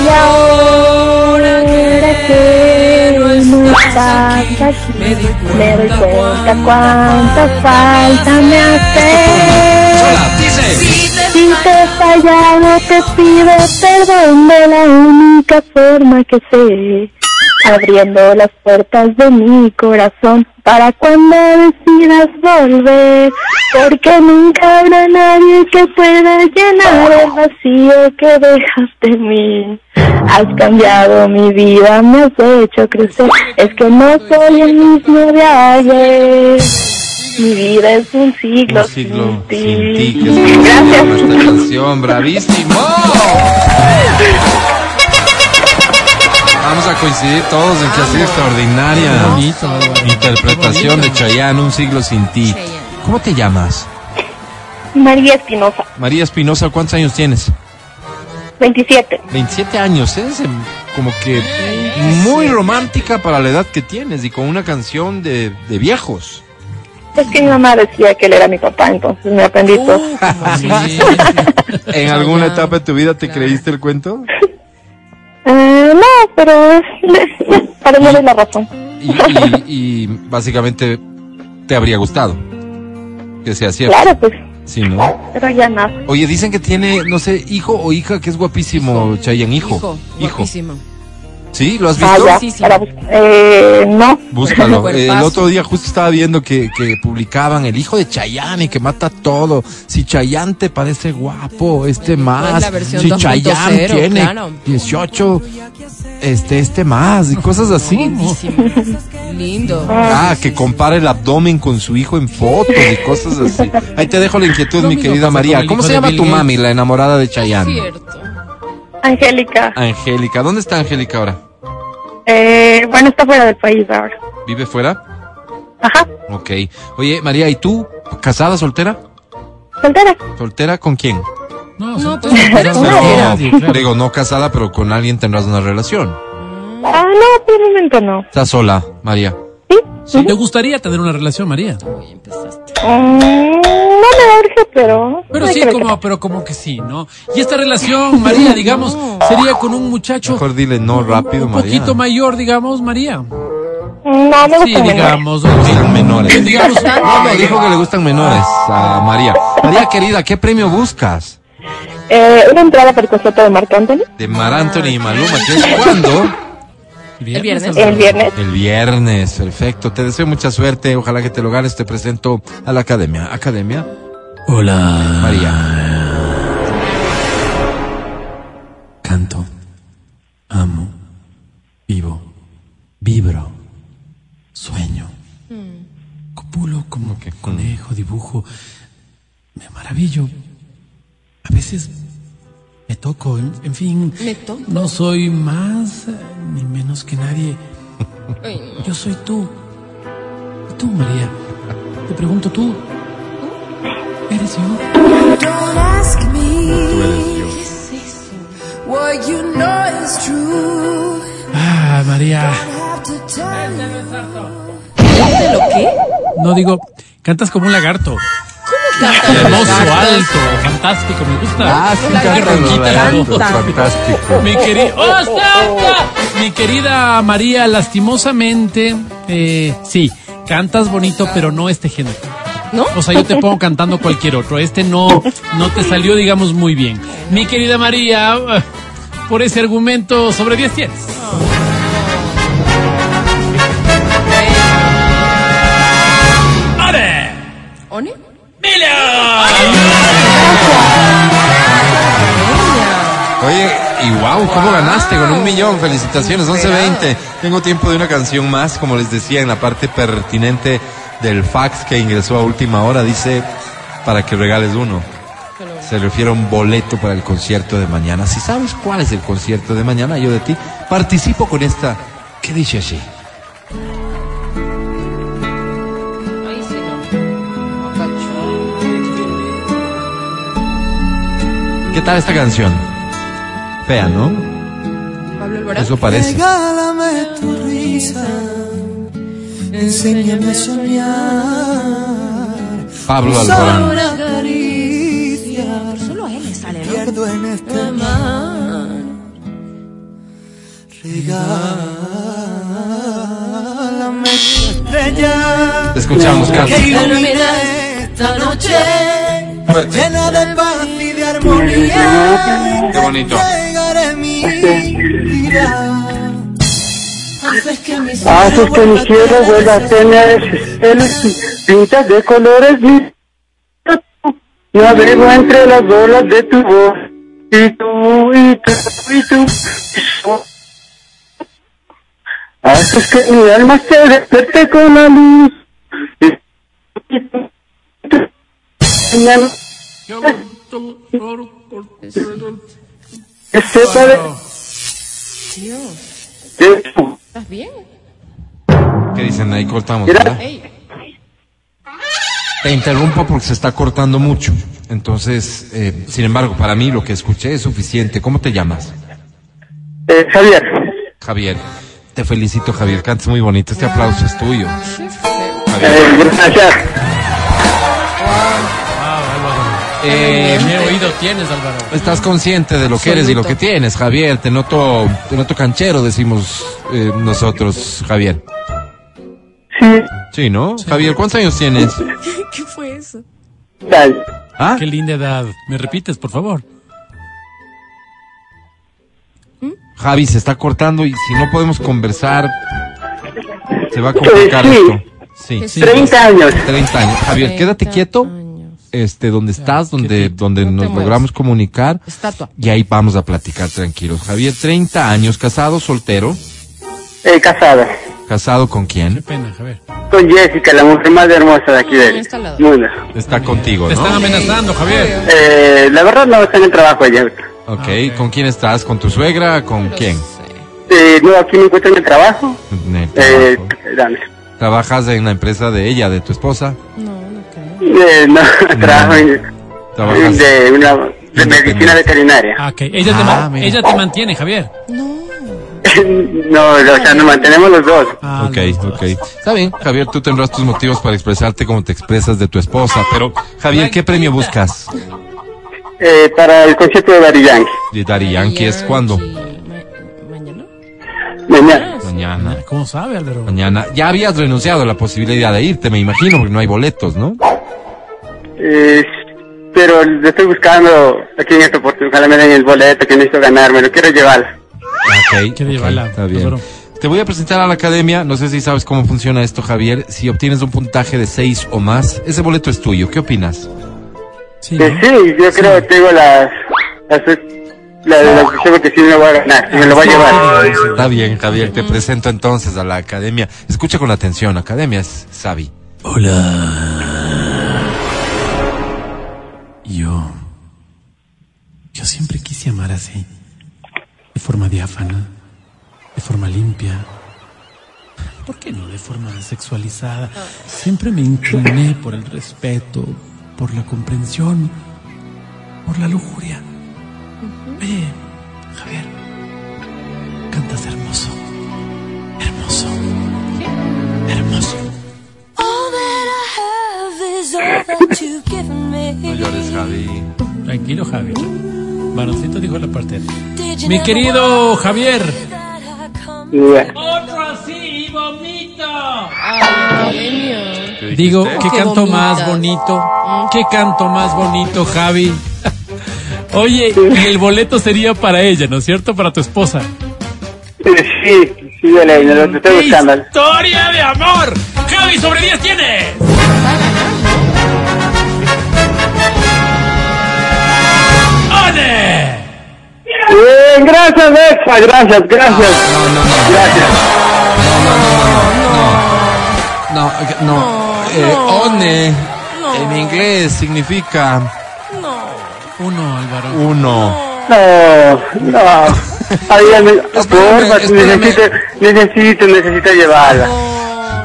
Speaker 7: Y ahora que no estás aquí, me doy cuenta cuánta falta me hace. Te he fallado, te pido perdón de la única forma que sé. Abriendo las puertas de mi corazón para cuando decidas volver. Porque nunca habrá nadie que pueda llenar el vacío que dejas de mí. Has cambiado mi vida, me has hecho crecer. Es que no soy el mismo de ayer. Mi vida es un siglo,
Speaker 5: Un siglo
Speaker 7: sin ti.
Speaker 5: sin ti, que es
Speaker 7: Gracias.
Speaker 5: esta canción, bravísimo. Vamos a coincidir todos en que ha sido extraordinaria
Speaker 1: Bonito,
Speaker 5: interpretación de Chayanne, Un siglo sin ti.
Speaker 2: Chayanne.
Speaker 5: ¿Cómo te llamas?
Speaker 7: María Espinosa,
Speaker 5: María Espinosa, ¿cuántos años tienes?
Speaker 7: 27.
Speaker 5: 27 años, es em, como que muy romántica para la edad que tienes y con una canción de, de viejos.
Speaker 7: Es que mi mamá decía que él era mi papá, entonces me aprendí todo.
Speaker 1: Sí. [laughs]
Speaker 5: ¿En alguna etapa de tu vida te creíste el cuento? [laughs]
Speaker 7: Eh, no, pero para no la razón.
Speaker 5: Y, y- y básicamente te habría gustado que sea cierto.
Speaker 7: Claro, pues,
Speaker 5: Sí, ¿no?
Speaker 7: pero ya nada.
Speaker 5: Oye, dicen que tiene, no sé, hijo o hija que es guapísimo, Chayanne, hijo.
Speaker 2: Hijo, guapísimo.
Speaker 5: ¿Sí? ¿Lo has
Speaker 7: Ah,
Speaker 5: visto?
Speaker 7: ya,
Speaker 2: Sí, sí.
Speaker 7: para bus- eh, no.
Speaker 5: Búscalo. [laughs] El otro día justo estaba viendo que, que publicaban el hijo de Chayanne y que mata todo. Si Chayanne te parece guapo, este más.
Speaker 2: la versión
Speaker 5: si
Speaker 2: 2.0,
Speaker 5: Chayanne tiene
Speaker 2: claro.
Speaker 5: 18, este, este más. Y cosas así.
Speaker 2: Lindísimo. Lindo.
Speaker 5: Ah, que compara el abdomen con su hijo en fotos y cosas así. Ahí te dejo la inquietud, mi querida María. ¿Cómo se llama tu mami, la enamorada de Chayanne?
Speaker 2: Cierto.
Speaker 7: Angélica.
Speaker 5: Angélica. ¿Dónde está Angélica ahora?
Speaker 7: Eh, bueno, está fuera del país ahora.
Speaker 5: ¿Vive fuera?
Speaker 7: Ajá,
Speaker 5: Ok. Oye, María, ¿y tú? ¿Casada, soltera?
Speaker 7: soltera.
Speaker 5: ¿Soltera con quién?
Speaker 1: No,
Speaker 2: No, pues,
Speaker 1: no,
Speaker 2: soltera.
Speaker 1: claro.
Speaker 5: Digo, no casada, pero con alguien tendrás una relación.
Speaker 7: Ah, no, por el momento no.
Speaker 5: Estás sola, María.
Speaker 7: ¿Sí?
Speaker 1: ¿Te gustaría tener una relación, María?
Speaker 2: Uy, empezaste.
Speaker 7: Mm, no me urge, pero...
Speaker 1: Pero sí,
Speaker 7: que
Speaker 1: como,
Speaker 7: qué
Speaker 1: pero como que sí, ¿no? Y esta relación, María, digamos, sería con un muchacho
Speaker 5: Mejor dile no rápido,
Speaker 1: un
Speaker 5: María.
Speaker 1: poquito mayor, digamos, María.
Speaker 7: No, me
Speaker 1: Sí, digamos.
Speaker 5: Le gustan menores.
Speaker 1: Digamos, [laughs]
Speaker 5: No, no, dijo que le gustan menores a María. María, querida, ¿qué premio buscas?
Speaker 7: Eh, una entrada para el concierto de Marc Anthony
Speaker 5: De Mar Anthony y Maluma, ¿que es
Speaker 2: El viernes.
Speaker 7: el viernes.
Speaker 5: El viernes, perfecto. Te deseo mucha suerte. Ojalá que te lo ganes. Te presento a la academia. Academia
Speaker 1: Hola.
Speaker 5: María.
Speaker 1: Canto. Amo. Vivo. Vibro. Sueño. Copulo como que conejo, dibujo. Me maravillo. A veces me toco, en, en fin.
Speaker 2: Me toco.
Speaker 1: No soy más eh, ni menos que nadie.
Speaker 2: Ay, no.
Speaker 1: Yo soy tú. ¿Y tú, María? Te pregunto tú. ¿Eres yo?
Speaker 6: Don't ask me
Speaker 5: eres yo.
Speaker 2: ¿Qué es eso?
Speaker 6: what you know is true.
Speaker 1: Ah, María.
Speaker 6: Have to tell you.
Speaker 2: ¿De lo qué?
Speaker 1: No digo, cantas como un lagarto. Hermoso, alto, fantástico, me gusta.
Speaker 5: Ah, sí, fantástico.
Speaker 1: Mi querida, ¡Oh! Mi querida María, lastimosamente, eh, sí, cantas bonito, pero no este género.
Speaker 8: ¿No?
Speaker 1: O sea, yo te pongo cantando cualquier otro. Este no, no te salió, digamos, muy bien. Mi querida María, por ese argumento, sobre 10 tienes.
Speaker 5: Oye, y wow, ¿cómo ganaste? Con un millón, felicitaciones, 11.20. Tengo tiempo de una canción más, como les decía, en la parte pertinente del fax que ingresó a última hora, dice, para que regales uno. Se refiere a un boleto para el concierto de mañana. Si sabes cuál es el concierto de mañana, yo de ti participo con esta. ¿Qué dice así? ¿Qué tal esta canción? Fea, ¿no?
Speaker 8: Pablo Alborán.
Speaker 5: Eso parece.
Speaker 2: Regálame tu risa, enséñame a soñar.
Speaker 5: Pablo Alborán.
Speaker 2: Una caricia,
Speaker 8: Solo a él le sale, ¿no?
Speaker 2: pierdo en este mar. Regálame tu estrella.
Speaker 5: Te escuchamos,
Speaker 2: Que
Speaker 5: Carlos.
Speaker 2: ilumine esta noche llena de paz y de armonía.
Speaker 5: Qué bonito.
Speaker 2: Haces que
Speaker 9: mi cielo vuelva a tener pintas de colores Navego entre las bolas de tu voz y tú, y tú, y tú. Haces que mi alma se despierte con la luz. Y tú, y tú, y tú. De, de tú.
Speaker 8: ¿Estás bien?
Speaker 5: ¿Qué dicen? Ahí cortamos. ¿verdad? Te interrumpo porque se está cortando mucho. Entonces, eh, sin embargo, para mí lo que escuché es suficiente. ¿Cómo te llamas?
Speaker 9: Eh, Javier,
Speaker 5: Javier. Te felicito, Javier. Cantas muy bonito. Este aplauso es tuyo. Javier.
Speaker 9: eh, gracias.
Speaker 5: Eh,
Speaker 1: ¿Qué oído tienes, Álvaro?
Speaker 5: estás consciente de lo que eres y lo que tienes, Javier. Te noto, te noto canchero, decimos eh, nosotros, Javier.
Speaker 9: Sí,
Speaker 5: Sí, ¿no? Javier, ¿cuántos años tienes? [laughs]
Speaker 8: ¿Qué fue eso?
Speaker 5: ¿Ah?
Speaker 1: Qué linda edad. ¿Me repites, por favor?
Speaker 5: Javi, se está cortando y si no podemos conversar, se va a complicar
Speaker 9: Sí.
Speaker 5: esto. Sí, sí.
Speaker 9: 30 años.
Speaker 5: 30 años. Javier, quédate
Speaker 8: 30
Speaker 5: quieto. Este, donde estás, donde, donde
Speaker 8: No
Speaker 5: nos logramos comunicar.
Speaker 8: Estatua.
Speaker 5: Y ahí vamos a platicar tranquilos. Javier, 30 años, casado, soltero.
Speaker 9: Eh, casada.
Speaker 5: ¿Casado con
Speaker 1: Qué
Speaker 5: quién?
Speaker 1: pena, Javier.
Speaker 9: Con Jessica, la mujer más hermosa de aquí
Speaker 8: Ah,
Speaker 9: del mundo.
Speaker 5: Está contigo,
Speaker 1: Te están
Speaker 5: ¿no?
Speaker 1: amenazando, Javier.
Speaker 9: Eh, la verdad no está en el trabajo ella.
Speaker 5: Ok, ¿con quién estás? ¿Con tu suegra? ¿Con quién?
Speaker 9: Eh, no, aquí me encuentro en el trabajo.
Speaker 5: En el
Speaker 9: Eh, dame.
Speaker 5: ¿Trabajas en la empresa de ella, de tu esposa?
Speaker 8: No, no.
Speaker 9: Eh, no, [laughs] trabajo en, de una de medicina veterinaria.
Speaker 1: Ah, ok. Ella, te,
Speaker 5: Ah,
Speaker 1: ella te mantiene, Javier. [laughs]
Speaker 9: no, o sea, nos mantenemos los dos.
Speaker 1: Ah,
Speaker 5: Ok,
Speaker 1: los dos.
Speaker 5: ok. Está bien, Javier, tú tendrás tus motivos para expresarte como te expresas de tu esposa, pero Javier, ¿qué premio buscas?
Speaker 9: Eh, para el concierto de Daddy Yankee.
Speaker 5: De Daddy Yankee es cuándo?
Speaker 8: Ma- mañana.
Speaker 9: Mañana.
Speaker 5: Mañana.
Speaker 1: ¿Cómo sabe, Álvaro?
Speaker 5: Mañana. Ya habías renunciado a la posibilidad de irte, me imagino, porque no hay boletos, ¿no?
Speaker 9: Eh, pero le estoy buscando aquí en esta oportunidad. Ojalá me den el boleto que necesito ganar. Me lo quiero llevar.
Speaker 5: Ok,
Speaker 1: Quiere
Speaker 5: ok,
Speaker 1: llevarla,
Speaker 5: está bien.
Speaker 1: tesoro.
Speaker 5: Te voy a presentar a la academia, no sé si sabes cómo funciona esto, Javier. Si obtienes un puntaje de 6 o más, ese boleto es tuyo. ¿Qué opinas?
Speaker 1: Sí,
Speaker 9: Eh,
Speaker 1: ¿no?
Speaker 9: sí, yo creo que tengo las... las la de la creo que sí me lo voy a ganar. Sí me lo voy a llevar.
Speaker 5: Está bien, Javier, te presento entonces a la academia. Escucha con atención, academia es Sabi.
Speaker 1: Yo. Yo siempre quise amar así. De forma diáfana. De forma limpia. ¿Por qué no de forma sexualizada? Siempre me incliné por el respeto, por la comprensión, por la lujuria. Oye, Javier, cantas hermoso. Hermoso. Hermoso.
Speaker 5: No llores, Javi.
Speaker 1: Tranquilo, Javier. Varoncito dijo la
Speaker 10: you
Speaker 1: Mi querido Javier. Otro así.
Speaker 8: Ay.
Speaker 5: ¿Qué
Speaker 1: Digo,
Speaker 5: dijiste?
Speaker 1: ¿qué canto más bonito? ¿Qué canto más bonito, Javi? [laughs] Oye, y el boleto sería para ella, ¿no es cierto? Para tu esposa.
Speaker 9: Sí, sí, de ley, lo que estoy buscando.
Speaker 1: ¡Historia de amor! ¡Javi sobre 10 tiene!
Speaker 9: Bien, gracias, Bexa, gracias, gracias.
Speaker 5: No, no, no.
Speaker 9: Gracias.
Speaker 5: No, no. Eh, one en inglés significa
Speaker 1: Uno, Álvaro.
Speaker 5: uno.
Speaker 9: No, no. Porfa,
Speaker 5: espérame.
Speaker 9: necesito, necesito, necesito llevarla.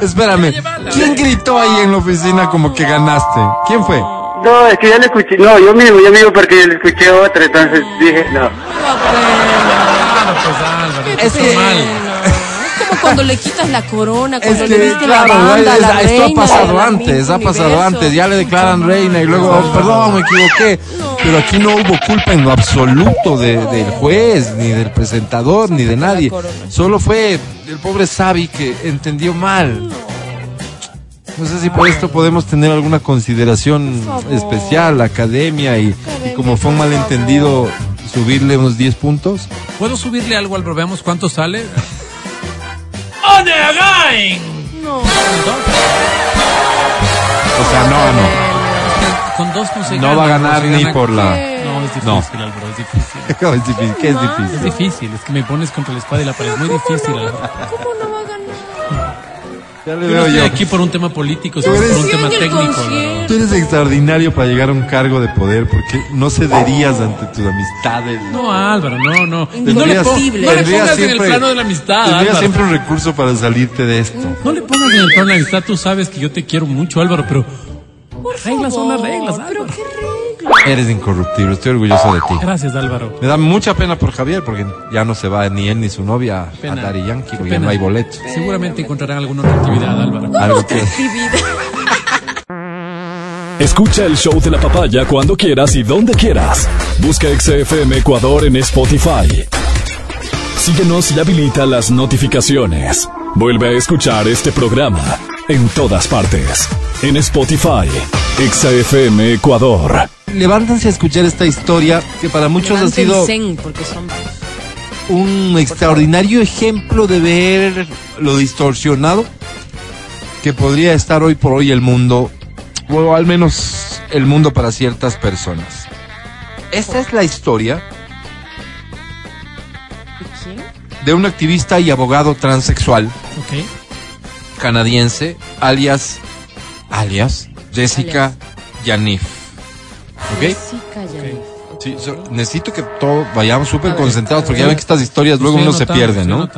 Speaker 5: Espérame, ¿quién gritó ahí en la oficina como que ganaste? ¿Quién fue?
Speaker 9: No, es que ya le escuché, no, yo mismo, yo mismo porque yo le escuché otra, entonces dije, no.
Speaker 1: Pues.
Speaker 5: Es
Speaker 1: Es
Speaker 5: que-
Speaker 1: normal.
Speaker 2: Es como cuando le quitas la corona,
Speaker 5: Es
Speaker 2: cuando le diste
Speaker 5: claro,
Speaker 2: la banda, a
Speaker 5: es-
Speaker 2: la
Speaker 5: esto
Speaker 2: reina
Speaker 5: ha pasado antes, ha pasado
Speaker 2: universo.
Speaker 5: antes, ya le declaran reina y luego, oh, perdón, me equivoqué. Pero aquí no hubo culpa en lo absoluto de- del juez, ni del presentador, ni de nadie. Solo fue el pobre Sabi que entendió mal. No sé si por esto podemos tener alguna consideración especial, la academia, y, y como fue un malentendido, subirle unos 10 puntos.
Speaker 1: ¿Puedo subirle algo, Álvaro? Veamos cuánto sale. [laughs] ¡One again!
Speaker 5: O sea, no, no.
Speaker 1: Con dos no
Speaker 5: No va a ganar ni por la...
Speaker 1: No, es difícil,
Speaker 5: No.
Speaker 1: Álvaro, es difícil. [laughs]
Speaker 5: es difícil, ¿qué es
Speaker 1: Es
Speaker 5: difícil?
Speaker 1: difícil, es que me pones contra la espada y la pared. Es muy difícil, Álvaro.
Speaker 5: Ya le
Speaker 1: Yo no estoy
Speaker 5: yo.
Speaker 1: aquí por un tema político, sino por un tema técnico.
Speaker 5: Tú eres extraordinario para llegar a un cargo de poder porque no cederías ante tus amistades.
Speaker 1: No, Álvaro, no, no. No le, no le pongas en el plano de la amistad,
Speaker 5: Tendrías
Speaker 1: Álvaro.
Speaker 5: siempre un recurso para salirte de esto.
Speaker 1: No le pongas en el plano de la amistad. Tú sabes que yo te quiero mucho, Álvaro, pero las reglas son las reglas,
Speaker 2: Pero
Speaker 1: Álvaro.
Speaker 2: qué regla.
Speaker 5: Eres incorruptible, estoy orgulloso de ti.
Speaker 1: Gracias, Álvaro.
Speaker 5: Me da mucha pena por Javier porque ya no se va ni él ni su novia a. Daddy Yankee porque ya
Speaker 1: pena.
Speaker 5: no hay boletos.
Speaker 1: Seguramente encontrarán alguna otra actividad, Álvaro.
Speaker 5: Algo que... [laughs]
Speaker 3: Escucha el show de la papaya cuando quieras y donde quieras. Busca XFM Ecuador en Spotify. Síguenos y habilita las notificaciones. Vuelve a escuchar este programa en todas partes. En Spotify, XFM Ecuador.
Speaker 5: Levántense a escuchar esta historia que para muchos ha sido
Speaker 2: Levántense, porque son
Speaker 5: un extraordinario ejemplo de ver lo distorsionado que podría estar hoy por hoy el mundo, o al menos el mundo para ciertas personas. Esta es la historia de un activista y abogado transexual canadiense, alias, alias Jessica Yanif. ¿Ok?
Speaker 2: Sí,
Speaker 5: so- necesito que todos vayamos súper concentrados porque ya ven que estas historias luego uno se pierde, ¿no?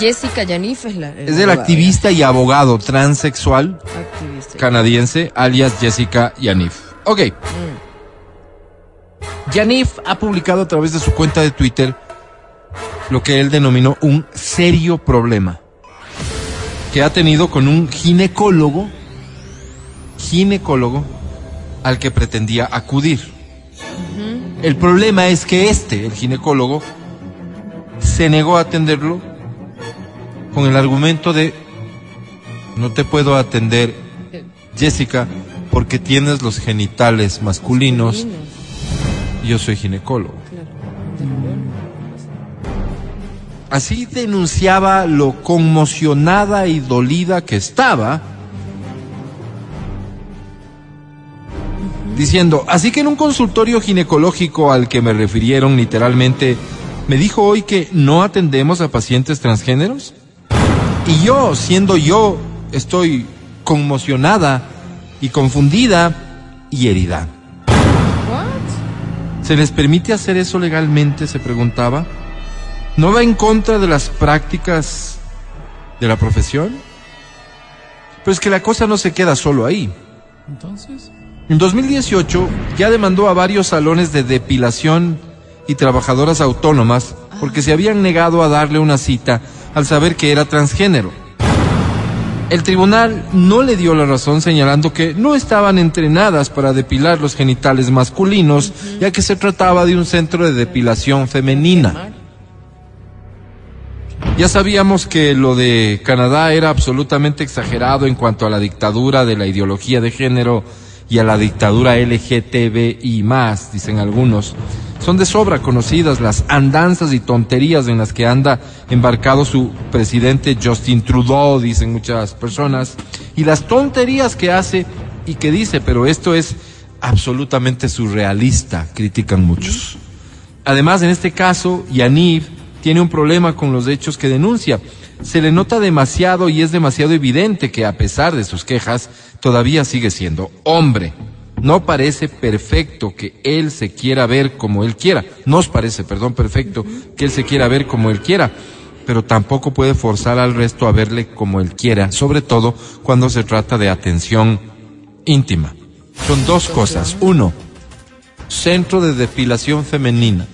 Speaker 2: Jessica Yanif es la.
Speaker 5: Es el activista y abogado transexual
Speaker 2: Activista.
Speaker 5: canadiense, alias Jessica Yanif. Ok. Yanif ha publicado a través de su cuenta de Twitter lo que él denominó un serio problema que ha tenido con un ginecólogo, ginecólogo al que pretendía acudir. El problema es que este, el ginecólogo, se negó a atenderlo con el argumento de no te puedo atender, Jessica, porque tienes los genitales masculinos yo soy ginecólogo. Así denunciaba lo conmocionada y dolida que estaba, diciendo, así que en un consultorio ginecológico al que me refirieron literalmente, me dijo hoy que no atendemos a pacientes transgéneros. Y yo, siendo yo, estoy conmocionada y confundida y herida. ¿Se les permite hacer eso legalmente? Se preguntaba. ¿No va en contra de las prácticas de la profesión? Pero es que la cosa no se queda solo ahí.
Speaker 1: Entonces,
Speaker 5: En 2018 ya demandó a varios salones de depilación y trabajadoras autónomas porque se habían negado a darle una cita al saber que era transgénero. El tribunal no le dio la razón señalando que no estaban entrenadas para depilar los genitales masculinos, ya que se trataba de un centro de depilación femenina. Ya sabíamos que lo de Canadá era absolutamente exagerado en cuanto a la dictadura de la ideología de género y a la dictadura LGTBI más, dicen algunos. Son de sobra conocidas las andanzas y tonterías en las que anda embarcado su presidente Justin Trudeau, dicen muchas personas, y las tonterías que hace y que dice, pero esto es absolutamente surrealista, critican muchos. Además, en este caso, Yaniv tiene un problema con los hechos que denuncia. Se le nota demasiado y es demasiado evidente que a pesar de sus quejas, todavía sigue siendo hombre. No parece perfecto que él se quiera ver como él quiera. Nos parece, perdón, perfecto que él se quiera ver como él quiera. Pero tampoco puede forzar al resto a verle como él quiera, sobre todo cuando se trata de atención íntima. Son dos cosas. Uno, centro de depilación femenina.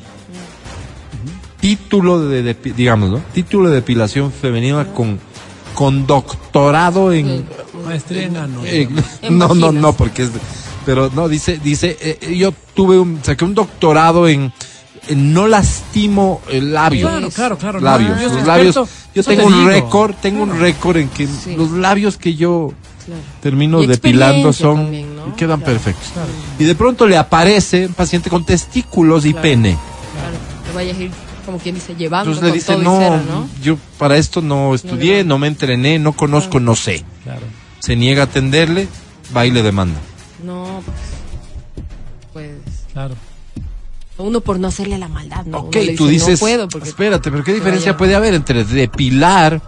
Speaker 5: Título de, depi- digamos, ¿no? Título de depilación femenina con, con doctorado en,
Speaker 1: Maestría en
Speaker 5: eh, [laughs] no, no, no, porque es, de- pero no, dice, dice, eh, yo tuve un, saqué un doctorado en, no lastimo el labio.
Speaker 1: Claro, claro, claro. no,
Speaker 5: Labios,
Speaker 1: yo soy
Speaker 5: los labios.
Speaker 1: experto,
Speaker 5: Yo
Speaker 1: te
Speaker 5: tengo un récord, tengo un récord en que
Speaker 2: Sí.
Speaker 5: los labios que yo
Speaker 2: Claro.
Speaker 5: termino depilando son
Speaker 2: también, ¿no?
Speaker 5: quedan
Speaker 2: Claro,
Speaker 5: perfectos. Y de pronto le aparece un paciente con testículos y
Speaker 2: Claro.
Speaker 5: pene.
Speaker 2: Claro, te vayas a ir, como quien dice, llevando
Speaker 5: Entonces le
Speaker 2: con
Speaker 5: dice,
Speaker 2: todo y
Speaker 5: no,
Speaker 2: cera, ¿no?
Speaker 5: yo para esto no estudié, no me entrené, no conozco, no sé.
Speaker 1: Claro.
Speaker 5: Se niega a atenderle, va y le demanda.
Speaker 2: No, pues, pues,
Speaker 1: Claro.
Speaker 2: uno por no hacerle la maldad, ¿no?
Speaker 5: Ok, tú
Speaker 2: dice,
Speaker 5: dices,
Speaker 2: no puedo porque
Speaker 5: espérate, pero ¿qué diferencia puede haber entre depilar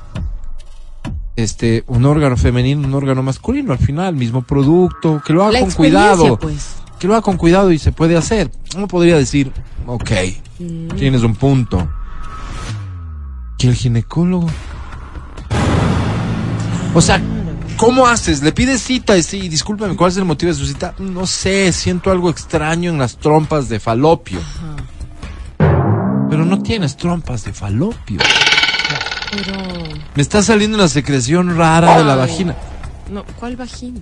Speaker 5: este un órgano femenino, un órgano masculino? Al final, mismo producto, que lo haga
Speaker 2: La
Speaker 5: con cuidado,
Speaker 2: pues.
Speaker 5: Que lo haga con cuidado y se puede hacer. Uno podría decir, ok,
Speaker 2: Mm.
Speaker 5: tienes un punto. ¿Y el ginecólogo? O sea, ¿cómo haces? ¿Le pides cita? Y sí, discúlpame, ¿cuál es el motivo de su cita? No sé, siento algo extraño en las trompas de falopio. Pero no tienes trompas de falopio.
Speaker 2: Pero,
Speaker 5: Me está saliendo una secreción rara de la vagina.
Speaker 2: No, ¿cuál vagina?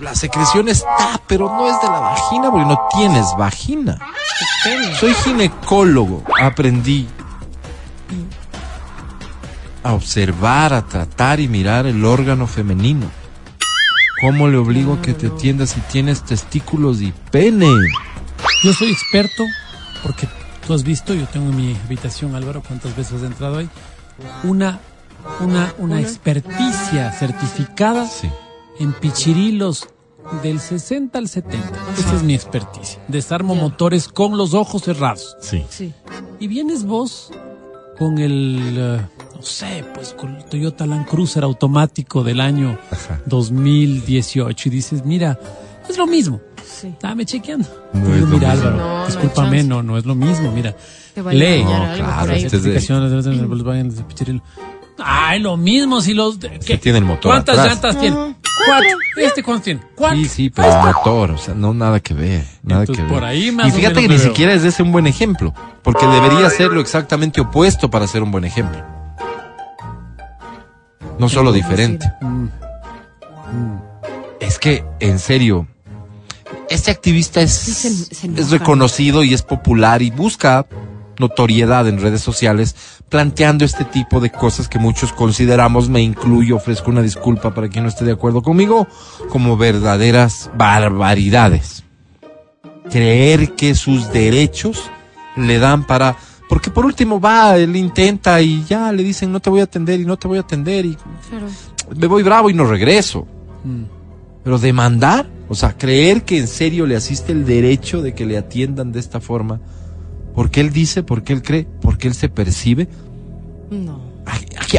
Speaker 5: La secreción está, pero no es de la vagina porque no tienes vagina. Soy ginecólogo. Aprendí a observar, a tratar y mirar el órgano femenino. ¿Cómo le obligo a que te atiendas si tienes testículos y pene?
Speaker 1: Yo soy experto porque tú has visto, yo tengo en mi habitación, Álvaro, cuántas veces has entrado ahí, una, una, una experticia certificada
Speaker 5: Sí.
Speaker 1: en pichirilos del 60 al 70. Esa es mi experticia. Desarmo motores con los ojos cerrados.
Speaker 5: Sí.
Speaker 2: Sí.
Speaker 1: Y vienes vos con el, eh, no sé, pues con el Toyota Land Cruiser automático del año 2018 y dices, mira, es lo mismo.
Speaker 2: Sí.
Speaker 1: Dame chequeando.
Speaker 5: No
Speaker 1: Digo, mira,
Speaker 5: mismo.
Speaker 1: Álvaro,
Speaker 2: No,
Speaker 1: discúlpame, no, no es lo mismo, mira. Lee.
Speaker 5: No, claro, este es de- [clears throat]
Speaker 1: Ay, lo mismo si los... de- ¿qué?
Speaker 5: tiene el motor
Speaker 1: ¿Cuántas
Speaker 5: atrás.
Speaker 1: llantas tiene? Cuatro. ¿Este cuántos tiene? Cuatro.
Speaker 5: Sí, sí, pero el motor, o sea, no nada que ver, nada
Speaker 1: Entonces,
Speaker 5: que ver.
Speaker 1: por ahí más
Speaker 5: y
Speaker 1: o
Speaker 5: fíjate
Speaker 1: menos
Speaker 5: que ni
Speaker 1: veo.
Speaker 5: siquiera es ese un buen ejemplo, porque debería ser lo exactamente opuesto para ser un buen ejemplo. No solo diferente.
Speaker 1: Mm.
Speaker 5: Es que, en serio, este activista es,
Speaker 2: Sí, se- se enoja.
Speaker 5: es reconocido y es popular y busca notoriedad en redes sociales planteando este tipo de cosas que muchos consideramos, me incluyo, ofrezco una disculpa para quien no esté de acuerdo conmigo, como verdaderas barbaridades. Creer que sus derechos le dan para... Porque por último va, él intenta y ya le dicen no te voy a atender y no te voy a atender y
Speaker 2: Claro.
Speaker 5: me voy bravo y no regreso.
Speaker 1: Mm.
Speaker 5: Pero demandar, o sea, creer que en serio le asiste el derecho de que le atiendan de esta forma, porque él dice, porque él cree, porque él se percibe.
Speaker 2: No.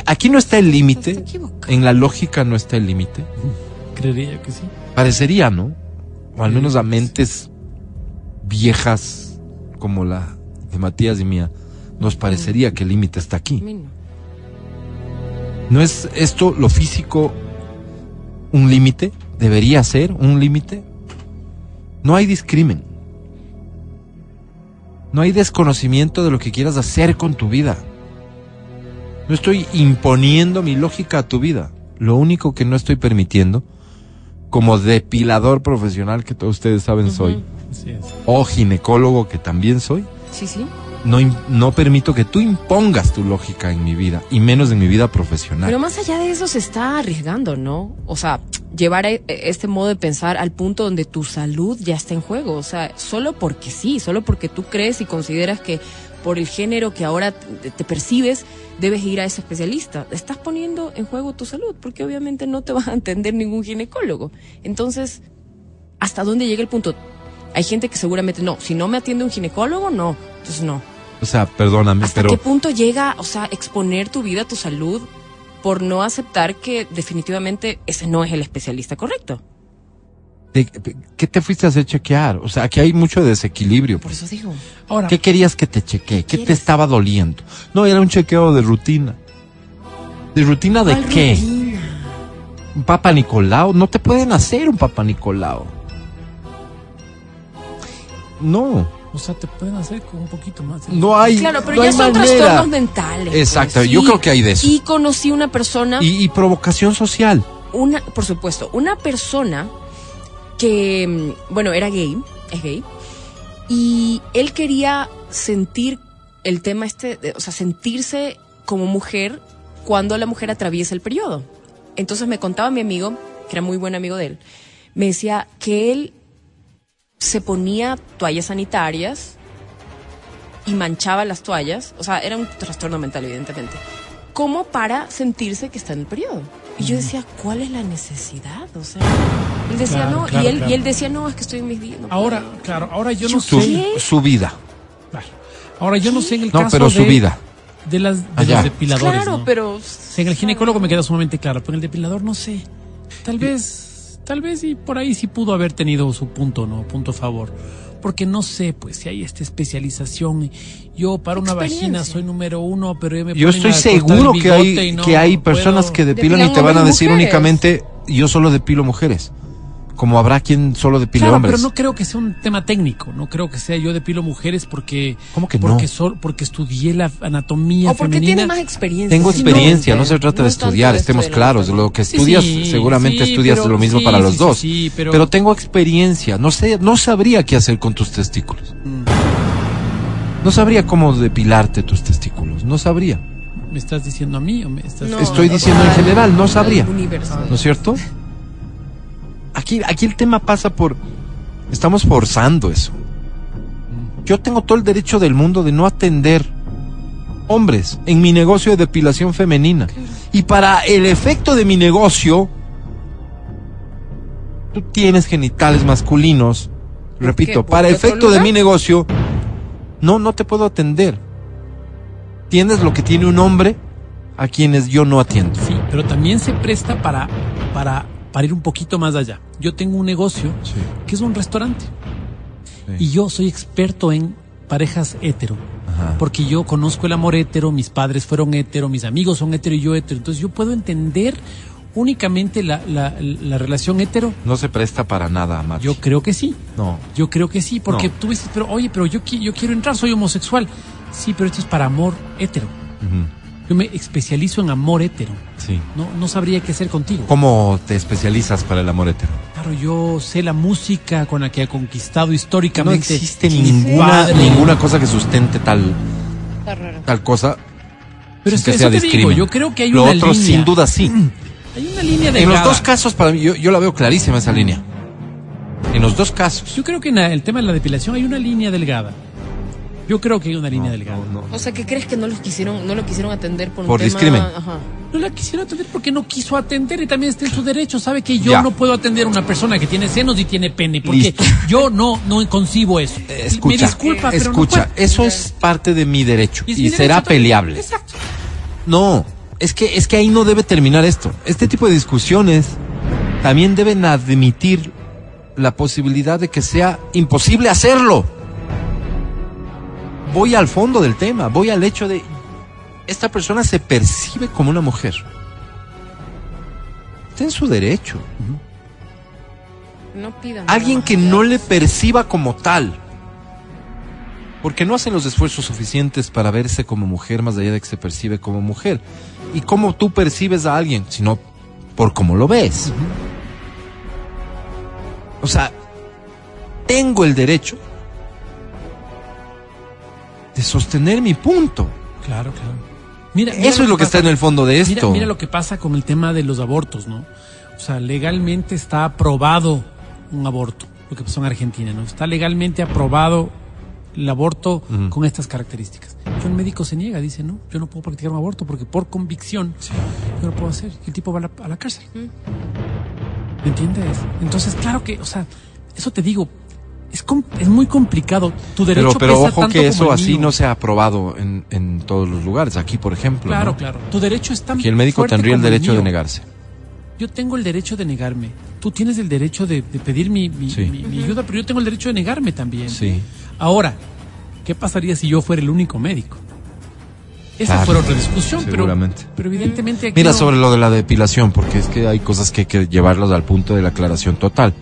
Speaker 5: Aquí, no está el límite, en la lógica no está el límite.
Speaker 1: Creería que sí.
Speaker 5: Parecería, ¿no? O al menos a mentes viejas como la de Matías y mía, nos parecería que el límite está aquí.
Speaker 2: ¿No
Speaker 5: es esto, lo físico, un límite? ¿Debería ser un límite? No hay discrimen. No hay desconocimiento de lo que quieras hacer con tu vida. No estoy imponiendo mi lógica a tu vida. Lo único que no estoy permitiendo, como depilador profesional que todos ustedes saben soy, o ginecólogo que también soy,
Speaker 2: Sí, sí.
Speaker 5: no, no permito que tú impongas tu lógica en mi vida, y menos en mi vida profesional.
Speaker 2: Pero más allá de eso se está arriesgando, ¿no? O sea, llevar e- este modo de pensar al punto donde tu salud ya está en juego. O sea, solo porque sí, solo porque tú crees y consideras que por el género que ahora te, percibes, debes ir a ese especialista. Estás poniendo en juego tu salud, porque obviamente no te va a atender ningún ginecólogo. Entonces, ¿hasta dónde llega el punto? Hay gente que seguramente no, si no me atiende un ginecólogo, no. Entonces no.
Speaker 5: o sea, perdóname,
Speaker 2: ¿Hasta
Speaker 5: pero
Speaker 2: qué punto llega, o sea, exponer tu vida, tu salud, por no aceptar que definitivamente ese no es el especialista correcto?
Speaker 5: ¿de- ¿qué te fuiste a hacer chequear? O sea, aquí hay mucho desequilibrio.
Speaker 2: Por eso digo.
Speaker 1: Ahora,
Speaker 5: ¿Qué querías que te chequee? ¿Qué te estaba doliendo? No, era un chequeo de rutina. ¿De rutina de
Speaker 2: ¿cuál
Speaker 5: qué?
Speaker 2: rutina?
Speaker 5: ¿Un Papa Nicolau? No te pueden hacer un Papa Nicolau. No,
Speaker 1: o sea, te pueden hacer con un poquito más. de-
Speaker 5: no hay.
Speaker 2: Claro, pero
Speaker 5: no
Speaker 2: ya son
Speaker 5: manera.
Speaker 2: trastornos mentales. pues,
Speaker 5: Exacto, yo creo que hay de eso.
Speaker 2: Y conocí una persona,
Speaker 5: Y, y provocación social.
Speaker 2: una, por supuesto, una persona que, mm, bueno, era gay, es gay, y él quería sentir el tema este, de- o sea, sentirse como mujer cuando la mujer atraviesa el periodo. Entonces me contaba mi amigo, que era muy buen amigo de él, me decía que él se ponía toallas sanitarias y manchaba las toallas, o sea, era un trastorno mental evidentemente, como para sentirse que está en el periodo. Y yo decía, ¿cuál es la necesidad? O sea, él decía,
Speaker 1: Claro,
Speaker 2: no,
Speaker 1: claro,
Speaker 2: y él
Speaker 1: claro.
Speaker 2: y él decía, no, es que estoy en mis días. no
Speaker 1: Ahora,
Speaker 2: puedo".
Speaker 1: claro, ahora yo no
Speaker 5: Su,
Speaker 1: sé.
Speaker 5: su vida.
Speaker 1: Claro. Ahora yo no sé en el
Speaker 5: No,
Speaker 1: caso
Speaker 5: pero su
Speaker 1: de,
Speaker 5: vida.
Speaker 1: de las de
Speaker 5: Allá.
Speaker 1: los depiladores.
Speaker 2: Claro,
Speaker 1: ¿no?
Speaker 2: pero
Speaker 1: en el ginecólogo me queda sumamente claro, pero en el depilador no sé. Tal vez, tal vez y por ahí sí pudo haber tenido su punto, ¿no? Punto favor. Porque no sé, pues, si hay esta especialización. Yo para una vagina soy número uno, pero me
Speaker 5: Yo estoy seguro que hay,
Speaker 1: no
Speaker 5: que hay personas
Speaker 1: puedo.
Speaker 5: que depilan y te van a decir
Speaker 2: mujeres.
Speaker 5: únicamente, yo solo depilo mujeres. Como habrá quien solo depile
Speaker 1: Claro,
Speaker 5: hombres.
Speaker 1: pero no creo que sea un tema técnico. No creo que sea yo depilo mujeres porque.
Speaker 5: ¿Cómo que
Speaker 1: porque
Speaker 5: no?
Speaker 1: sol- porque estudié la anatomía
Speaker 2: o porque
Speaker 1: femenina.
Speaker 2: tiene más experiencia.
Speaker 5: Tengo
Speaker 2: Sí,
Speaker 5: experiencia, no,
Speaker 2: no,
Speaker 5: se trata de
Speaker 2: no
Speaker 5: estudiar,
Speaker 2: de
Speaker 5: estemos
Speaker 2: estudiar,
Speaker 5: claros. Lo que estudias,
Speaker 1: sí,
Speaker 5: seguramente
Speaker 1: sí,
Speaker 5: estudias
Speaker 1: pero-
Speaker 5: lo mismo
Speaker 1: sí,
Speaker 5: para los
Speaker 1: sí,
Speaker 5: dos.
Speaker 1: sí, sí, pero-
Speaker 5: pero... tengo experiencia, no sé, no sabría qué hacer con tus testículos.
Speaker 1: Mm.
Speaker 5: No sabría cómo depilarte tus testículos, no sabría.
Speaker 1: ¿Me estás diciendo a mí o me estás
Speaker 2: No,
Speaker 5: Estoy diciendo en general, no sabría.
Speaker 2: universo.
Speaker 5: ¿No es cierto? Aquí, aquí el tema pasa por... Estamos forzando eso. Yo tengo todo el derecho del mundo de no atender hombres en mi negocio de depilación femenina. Y para el efecto de mi negocio, tú tienes genitales masculinos. Repito,
Speaker 2: ¿Por
Speaker 5: para efecto de mi negocio, no, no te puedo atender. Tienes lo que tiene un hombre a quienes yo no atiendo.
Speaker 1: Sí, pero también se presta para, para, para ir un poquito más allá. Yo tengo un negocio
Speaker 5: Sí.
Speaker 1: que es un restaurante
Speaker 5: Sí.
Speaker 1: y yo soy experto en parejas hetero.
Speaker 5: Ajá.
Speaker 1: Porque yo conozco el amor hetero, mis padres fueron hetero, mis amigos son hetero y yo hetero. Entonces yo puedo entender únicamente la, la, la relación hetero.
Speaker 5: No se presta para nada, Max.
Speaker 1: Yo creo que sí.
Speaker 5: No.
Speaker 1: Yo creo que sí, porque
Speaker 5: No.
Speaker 1: tú dices, pero oye, pero yo, qui- yo quiero entrar, soy homosexual. Sí, pero esto es para amor hetero. Yo me especializo en amor hetero.
Speaker 5: Sí.
Speaker 1: No, no sabría qué hacer contigo.
Speaker 5: ¿Cómo te especializas para el amor hetero?
Speaker 1: Claro, yo sé la música con la que ha conquistado
Speaker 5: No
Speaker 1: históricamente.
Speaker 5: existe
Speaker 1: mi
Speaker 5: ninguna,
Speaker 1: padre.
Speaker 5: ninguna cosa que sustente tal,
Speaker 2: Está raro.
Speaker 5: tal cosa.
Speaker 1: Pero es
Speaker 5: que
Speaker 1: que
Speaker 5: sea
Speaker 1: eso te digo, yo creo que hay
Speaker 5: Lo
Speaker 1: una
Speaker 5: otro,
Speaker 1: línea.
Speaker 5: sin duda, sí.
Speaker 1: Hay una línea de
Speaker 5: En los dos casos, para mí, yo, yo la veo clarísima esa línea. En los dos casos.
Speaker 1: Yo creo que en el tema de la depilación hay una línea delgada. Yo creo que hay una línea delgada.
Speaker 5: No, no.
Speaker 2: O sea, ¿qué crees que no los quisieron, no lo quisieron atender por un
Speaker 5: Por
Speaker 2: tema?
Speaker 5: discrimen.
Speaker 2: Ajá.
Speaker 1: No la quisiera atender porque no quiso atender y también está en su derecho. Sabe que yo
Speaker 5: Ya.
Speaker 1: no puedo atender a una persona que tiene senos y tiene pene porque
Speaker 5: Listo.
Speaker 1: yo no no concibo eso.
Speaker 5: Eh, Escucha,
Speaker 1: Me disculpa, pero
Speaker 5: escucha, eso es parte de mi derecho
Speaker 1: Y es
Speaker 5: y,
Speaker 1: mi
Speaker 5: será
Speaker 1: derecho
Speaker 5: peleable.
Speaker 1: Exacto.
Speaker 5: No, es que, es que ahí no debe terminar esto. Este tipo de discusiones también deben admitir la posibilidad de que sea imposible hacerlo. Voy al fondo del tema, voy al hecho de esta persona se percibe como una mujer. Está en su derecho.
Speaker 2: No pidan.
Speaker 5: Alguien que no le perciba como tal. Porque no hacen los esfuerzos suficientes para verse como mujer más allá de que se percibe como mujer. ¿Y cómo tú percibes a alguien? Sino por cómo lo ves. O sea, tengo el derecho de sostener mi punto.
Speaker 1: Claro, claro. Mira, mira
Speaker 5: Eso es lo que está en el fondo de
Speaker 1: Mira,
Speaker 5: esto.
Speaker 1: mira lo que pasa con el tema de los abortos, ¿no? O sea, legalmente está aprobado un aborto, lo que pasó en Argentina, ¿no? Está legalmente aprobado el aborto con estas características. Pero el médico se niega, dice, no, yo no puedo practicar un aborto porque por convicción yo no puedo hacer. Y el tipo va a la, a la cárcel. ¿Me entiendes? Entonces, claro que, o sea, eso te digo, es, com- es muy complicado. Tu derecho
Speaker 5: pero pero
Speaker 1: pesa
Speaker 5: ojo
Speaker 1: tanto
Speaker 5: que eso así no se ha aprobado en, en todos los lugares. Aquí, por ejemplo.
Speaker 1: Claro,
Speaker 5: ¿no?
Speaker 1: claro. Tu derecho es tan
Speaker 5: el médico
Speaker 1: fuerte
Speaker 5: tendría el derecho de negarse.
Speaker 1: Yo tengo el derecho de negarme. Tú tienes el derecho de, de pedir mi, mi-
Speaker 5: Sí.
Speaker 1: mi- mi ayuda, pero yo tengo el derecho de negarme también.
Speaker 5: Sí.
Speaker 1: Ahora, ¿qué pasaría si yo fuera el único médico? Esa
Speaker 5: Claro,
Speaker 1: fuera otra discusión, pero, pero evidentemente aquí
Speaker 5: Mira
Speaker 1: no-
Speaker 5: sobre lo de la depilación, porque es que hay cosas que hay que llevarlas al punto de la aclaración total.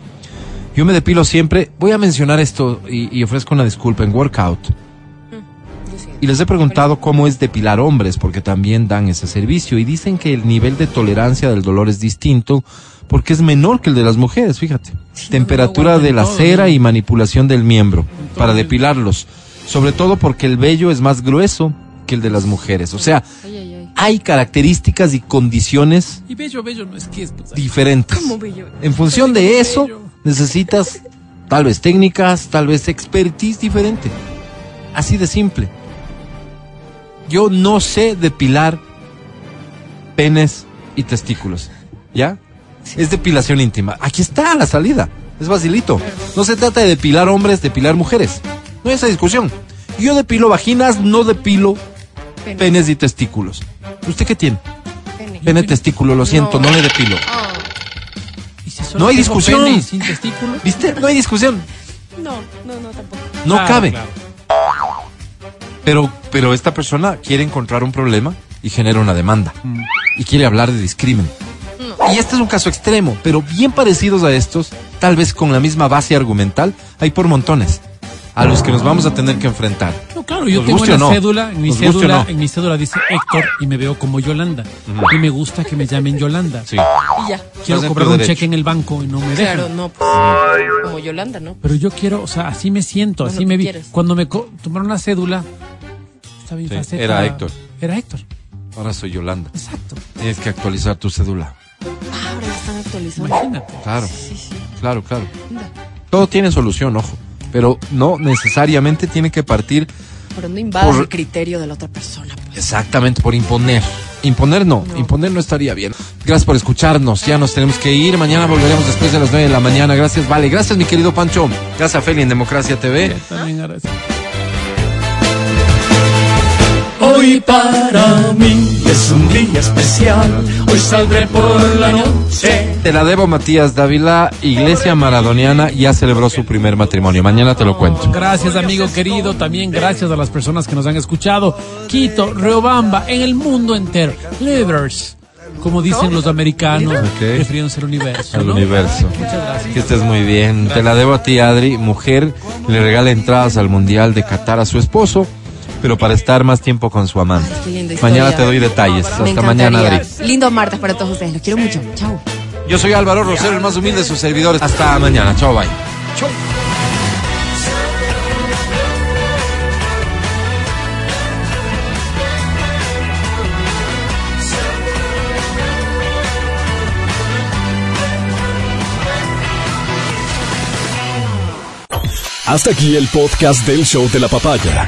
Speaker 5: Yo me depilo siempre. Voy a mencionar esto y, y ofrezco una disculpa en workout. Y les he preguntado cómo es depilar hombres, porque también dan ese servicio. Y dicen que el nivel de tolerancia del dolor es distinto, porque es menor que el de las mujeres, fíjate. Temperatura de la
Speaker 1: todo,
Speaker 5: cera
Speaker 1: ¿no?
Speaker 5: y manipulación del miembro para depilarlos. Sobre todo porque el vello es más grueso que el de las mujeres. O sea,
Speaker 2: Ay, ay, ay.
Speaker 5: hay características y condiciones
Speaker 1: Y bello, bello no es que es... pues,
Speaker 5: diferentes.
Speaker 2: ¿Cómo bello?
Speaker 5: En función de eso,
Speaker 1: bello.
Speaker 5: Necesitas tal vez técnicas, tal vez expertise diferente. Así de simple. Yo no sé depilar penes y testículos. ¿Ya? Es depilación íntima. Aquí está la salida. Es facilito. No se trata de depilar hombres, depilar mujeres. No hay esa discusión. Yo depilo vaginas, no depilo
Speaker 2: Pene.
Speaker 5: penes y testículos. ¿Usted qué tiene?
Speaker 2: Pene.
Speaker 5: Pene testículo, lo siento, no,
Speaker 2: No.
Speaker 5: le depilo.
Speaker 2: Ah,
Speaker 1: ¿y si solo
Speaker 5: No hay discusión.
Speaker 1: y sin testículo?
Speaker 5: ¿Viste? No hay discusión.
Speaker 2: no, no, no, tampoco.
Speaker 5: No
Speaker 1: Claro,
Speaker 5: cabe.
Speaker 1: claro.
Speaker 5: Pero, pero esta persona quiere encontrar un problema y genera una demanda.
Speaker 1: Mm.
Speaker 5: Y quiere hablar de discrimen. Y este es un caso extremo, pero bien parecidos a estos, tal vez con la misma base argumental, hay por montones. A los que nos vamos a tener que enfrentar.
Speaker 1: Claro, yo tengo la
Speaker 5: no.
Speaker 1: cédula, en mi
Speaker 5: Nos
Speaker 1: cédula,
Speaker 5: no.
Speaker 1: en mi cédula dice Héctor y me veo como Yolanda. Y me gusta que me llamen Yolanda.
Speaker 5: Sí.
Speaker 2: Y ya.
Speaker 1: Quiero cobrar un
Speaker 5: derecho.
Speaker 1: cheque en el banco y no me dejan.
Speaker 2: Claro, no, pues. Como Yolanda, ¿no?
Speaker 1: Pero yo quiero, o sea, así me siento, así me vi.
Speaker 2: quieras.
Speaker 1: Cuando me tomaron la cédula, estaba mi
Speaker 5: Sí,
Speaker 1: faceta-
Speaker 5: era Héctor.
Speaker 1: Era Héctor,
Speaker 5: Ahora soy Yolanda.
Speaker 1: exacto.
Speaker 5: Tienes que actualizar tu cédula.
Speaker 2: Ah, ahora ya están actualizando.
Speaker 1: Imagínate.
Speaker 5: Claro,
Speaker 2: Sí, sí.
Speaker 5: claro, claro.
Speaker 2: Anda.
Speaker 5: Todo tiene solución, ojo. Pero no necesariamente tiene que partir
Speaker 2: Pero no invadas
Speaker 5: Por-
Speaker 2: el criterio de la otra persona. pues.
Speaker 5: Exactamente, por imponer. Imponer no, imponer no estaría bien. Gracias por escucharnos, ya nos tenemos que ir. Mañana volveremos después de las 9 de la mañana. Gracias, Vale. Gracias, mi querido Pancho. Gracias, Feli, en Democracia TV.
Speaker 1: También agradezco.
Speaker 6: Hoy para mí es un día especial. Hoy saldré por la noche.
Speaker 5: Te la debo, Matías Dávila. Iglesia Maradoniana ya celebró su primer matrimonio. Mañana te lo cuento.
Speaker 1: Gracias, amigo querido. También gracias a las personas que nos han escuchado. Quito, Riobamba, en el mundo entero. Livers, como dicen los americanos,
Speaker 5: Ok.
Speaker 1: refiriéndose al universo.
Speaker 5: Al
Speaker 1: ¿no?
Speaker 5: universo.
Speaker 1: Muchas gracias.
Speaker 5: Que estés muy bien. Te la debo a ti, Adri. Mujer le regala entradas al Mundial de Qatar a su esposo, pero para estar más tiempo con su amante.
Speaker 2: Qué linda historia.
Speaker 5: Mañana te doy detalles.
Speaker 2: Me
Speaker 5: Hasta mañana. Adri.
Speaker 2: Lindo martes para todos ustedes. Los quiero mucho. Chao.
Speaker 5: Yo soy Álvaro Rosero, el más humilde de sus servidores. Hasta mañana. Chao, bye.
Speaker 3: Hasta aquí el podcast del show de la papaya.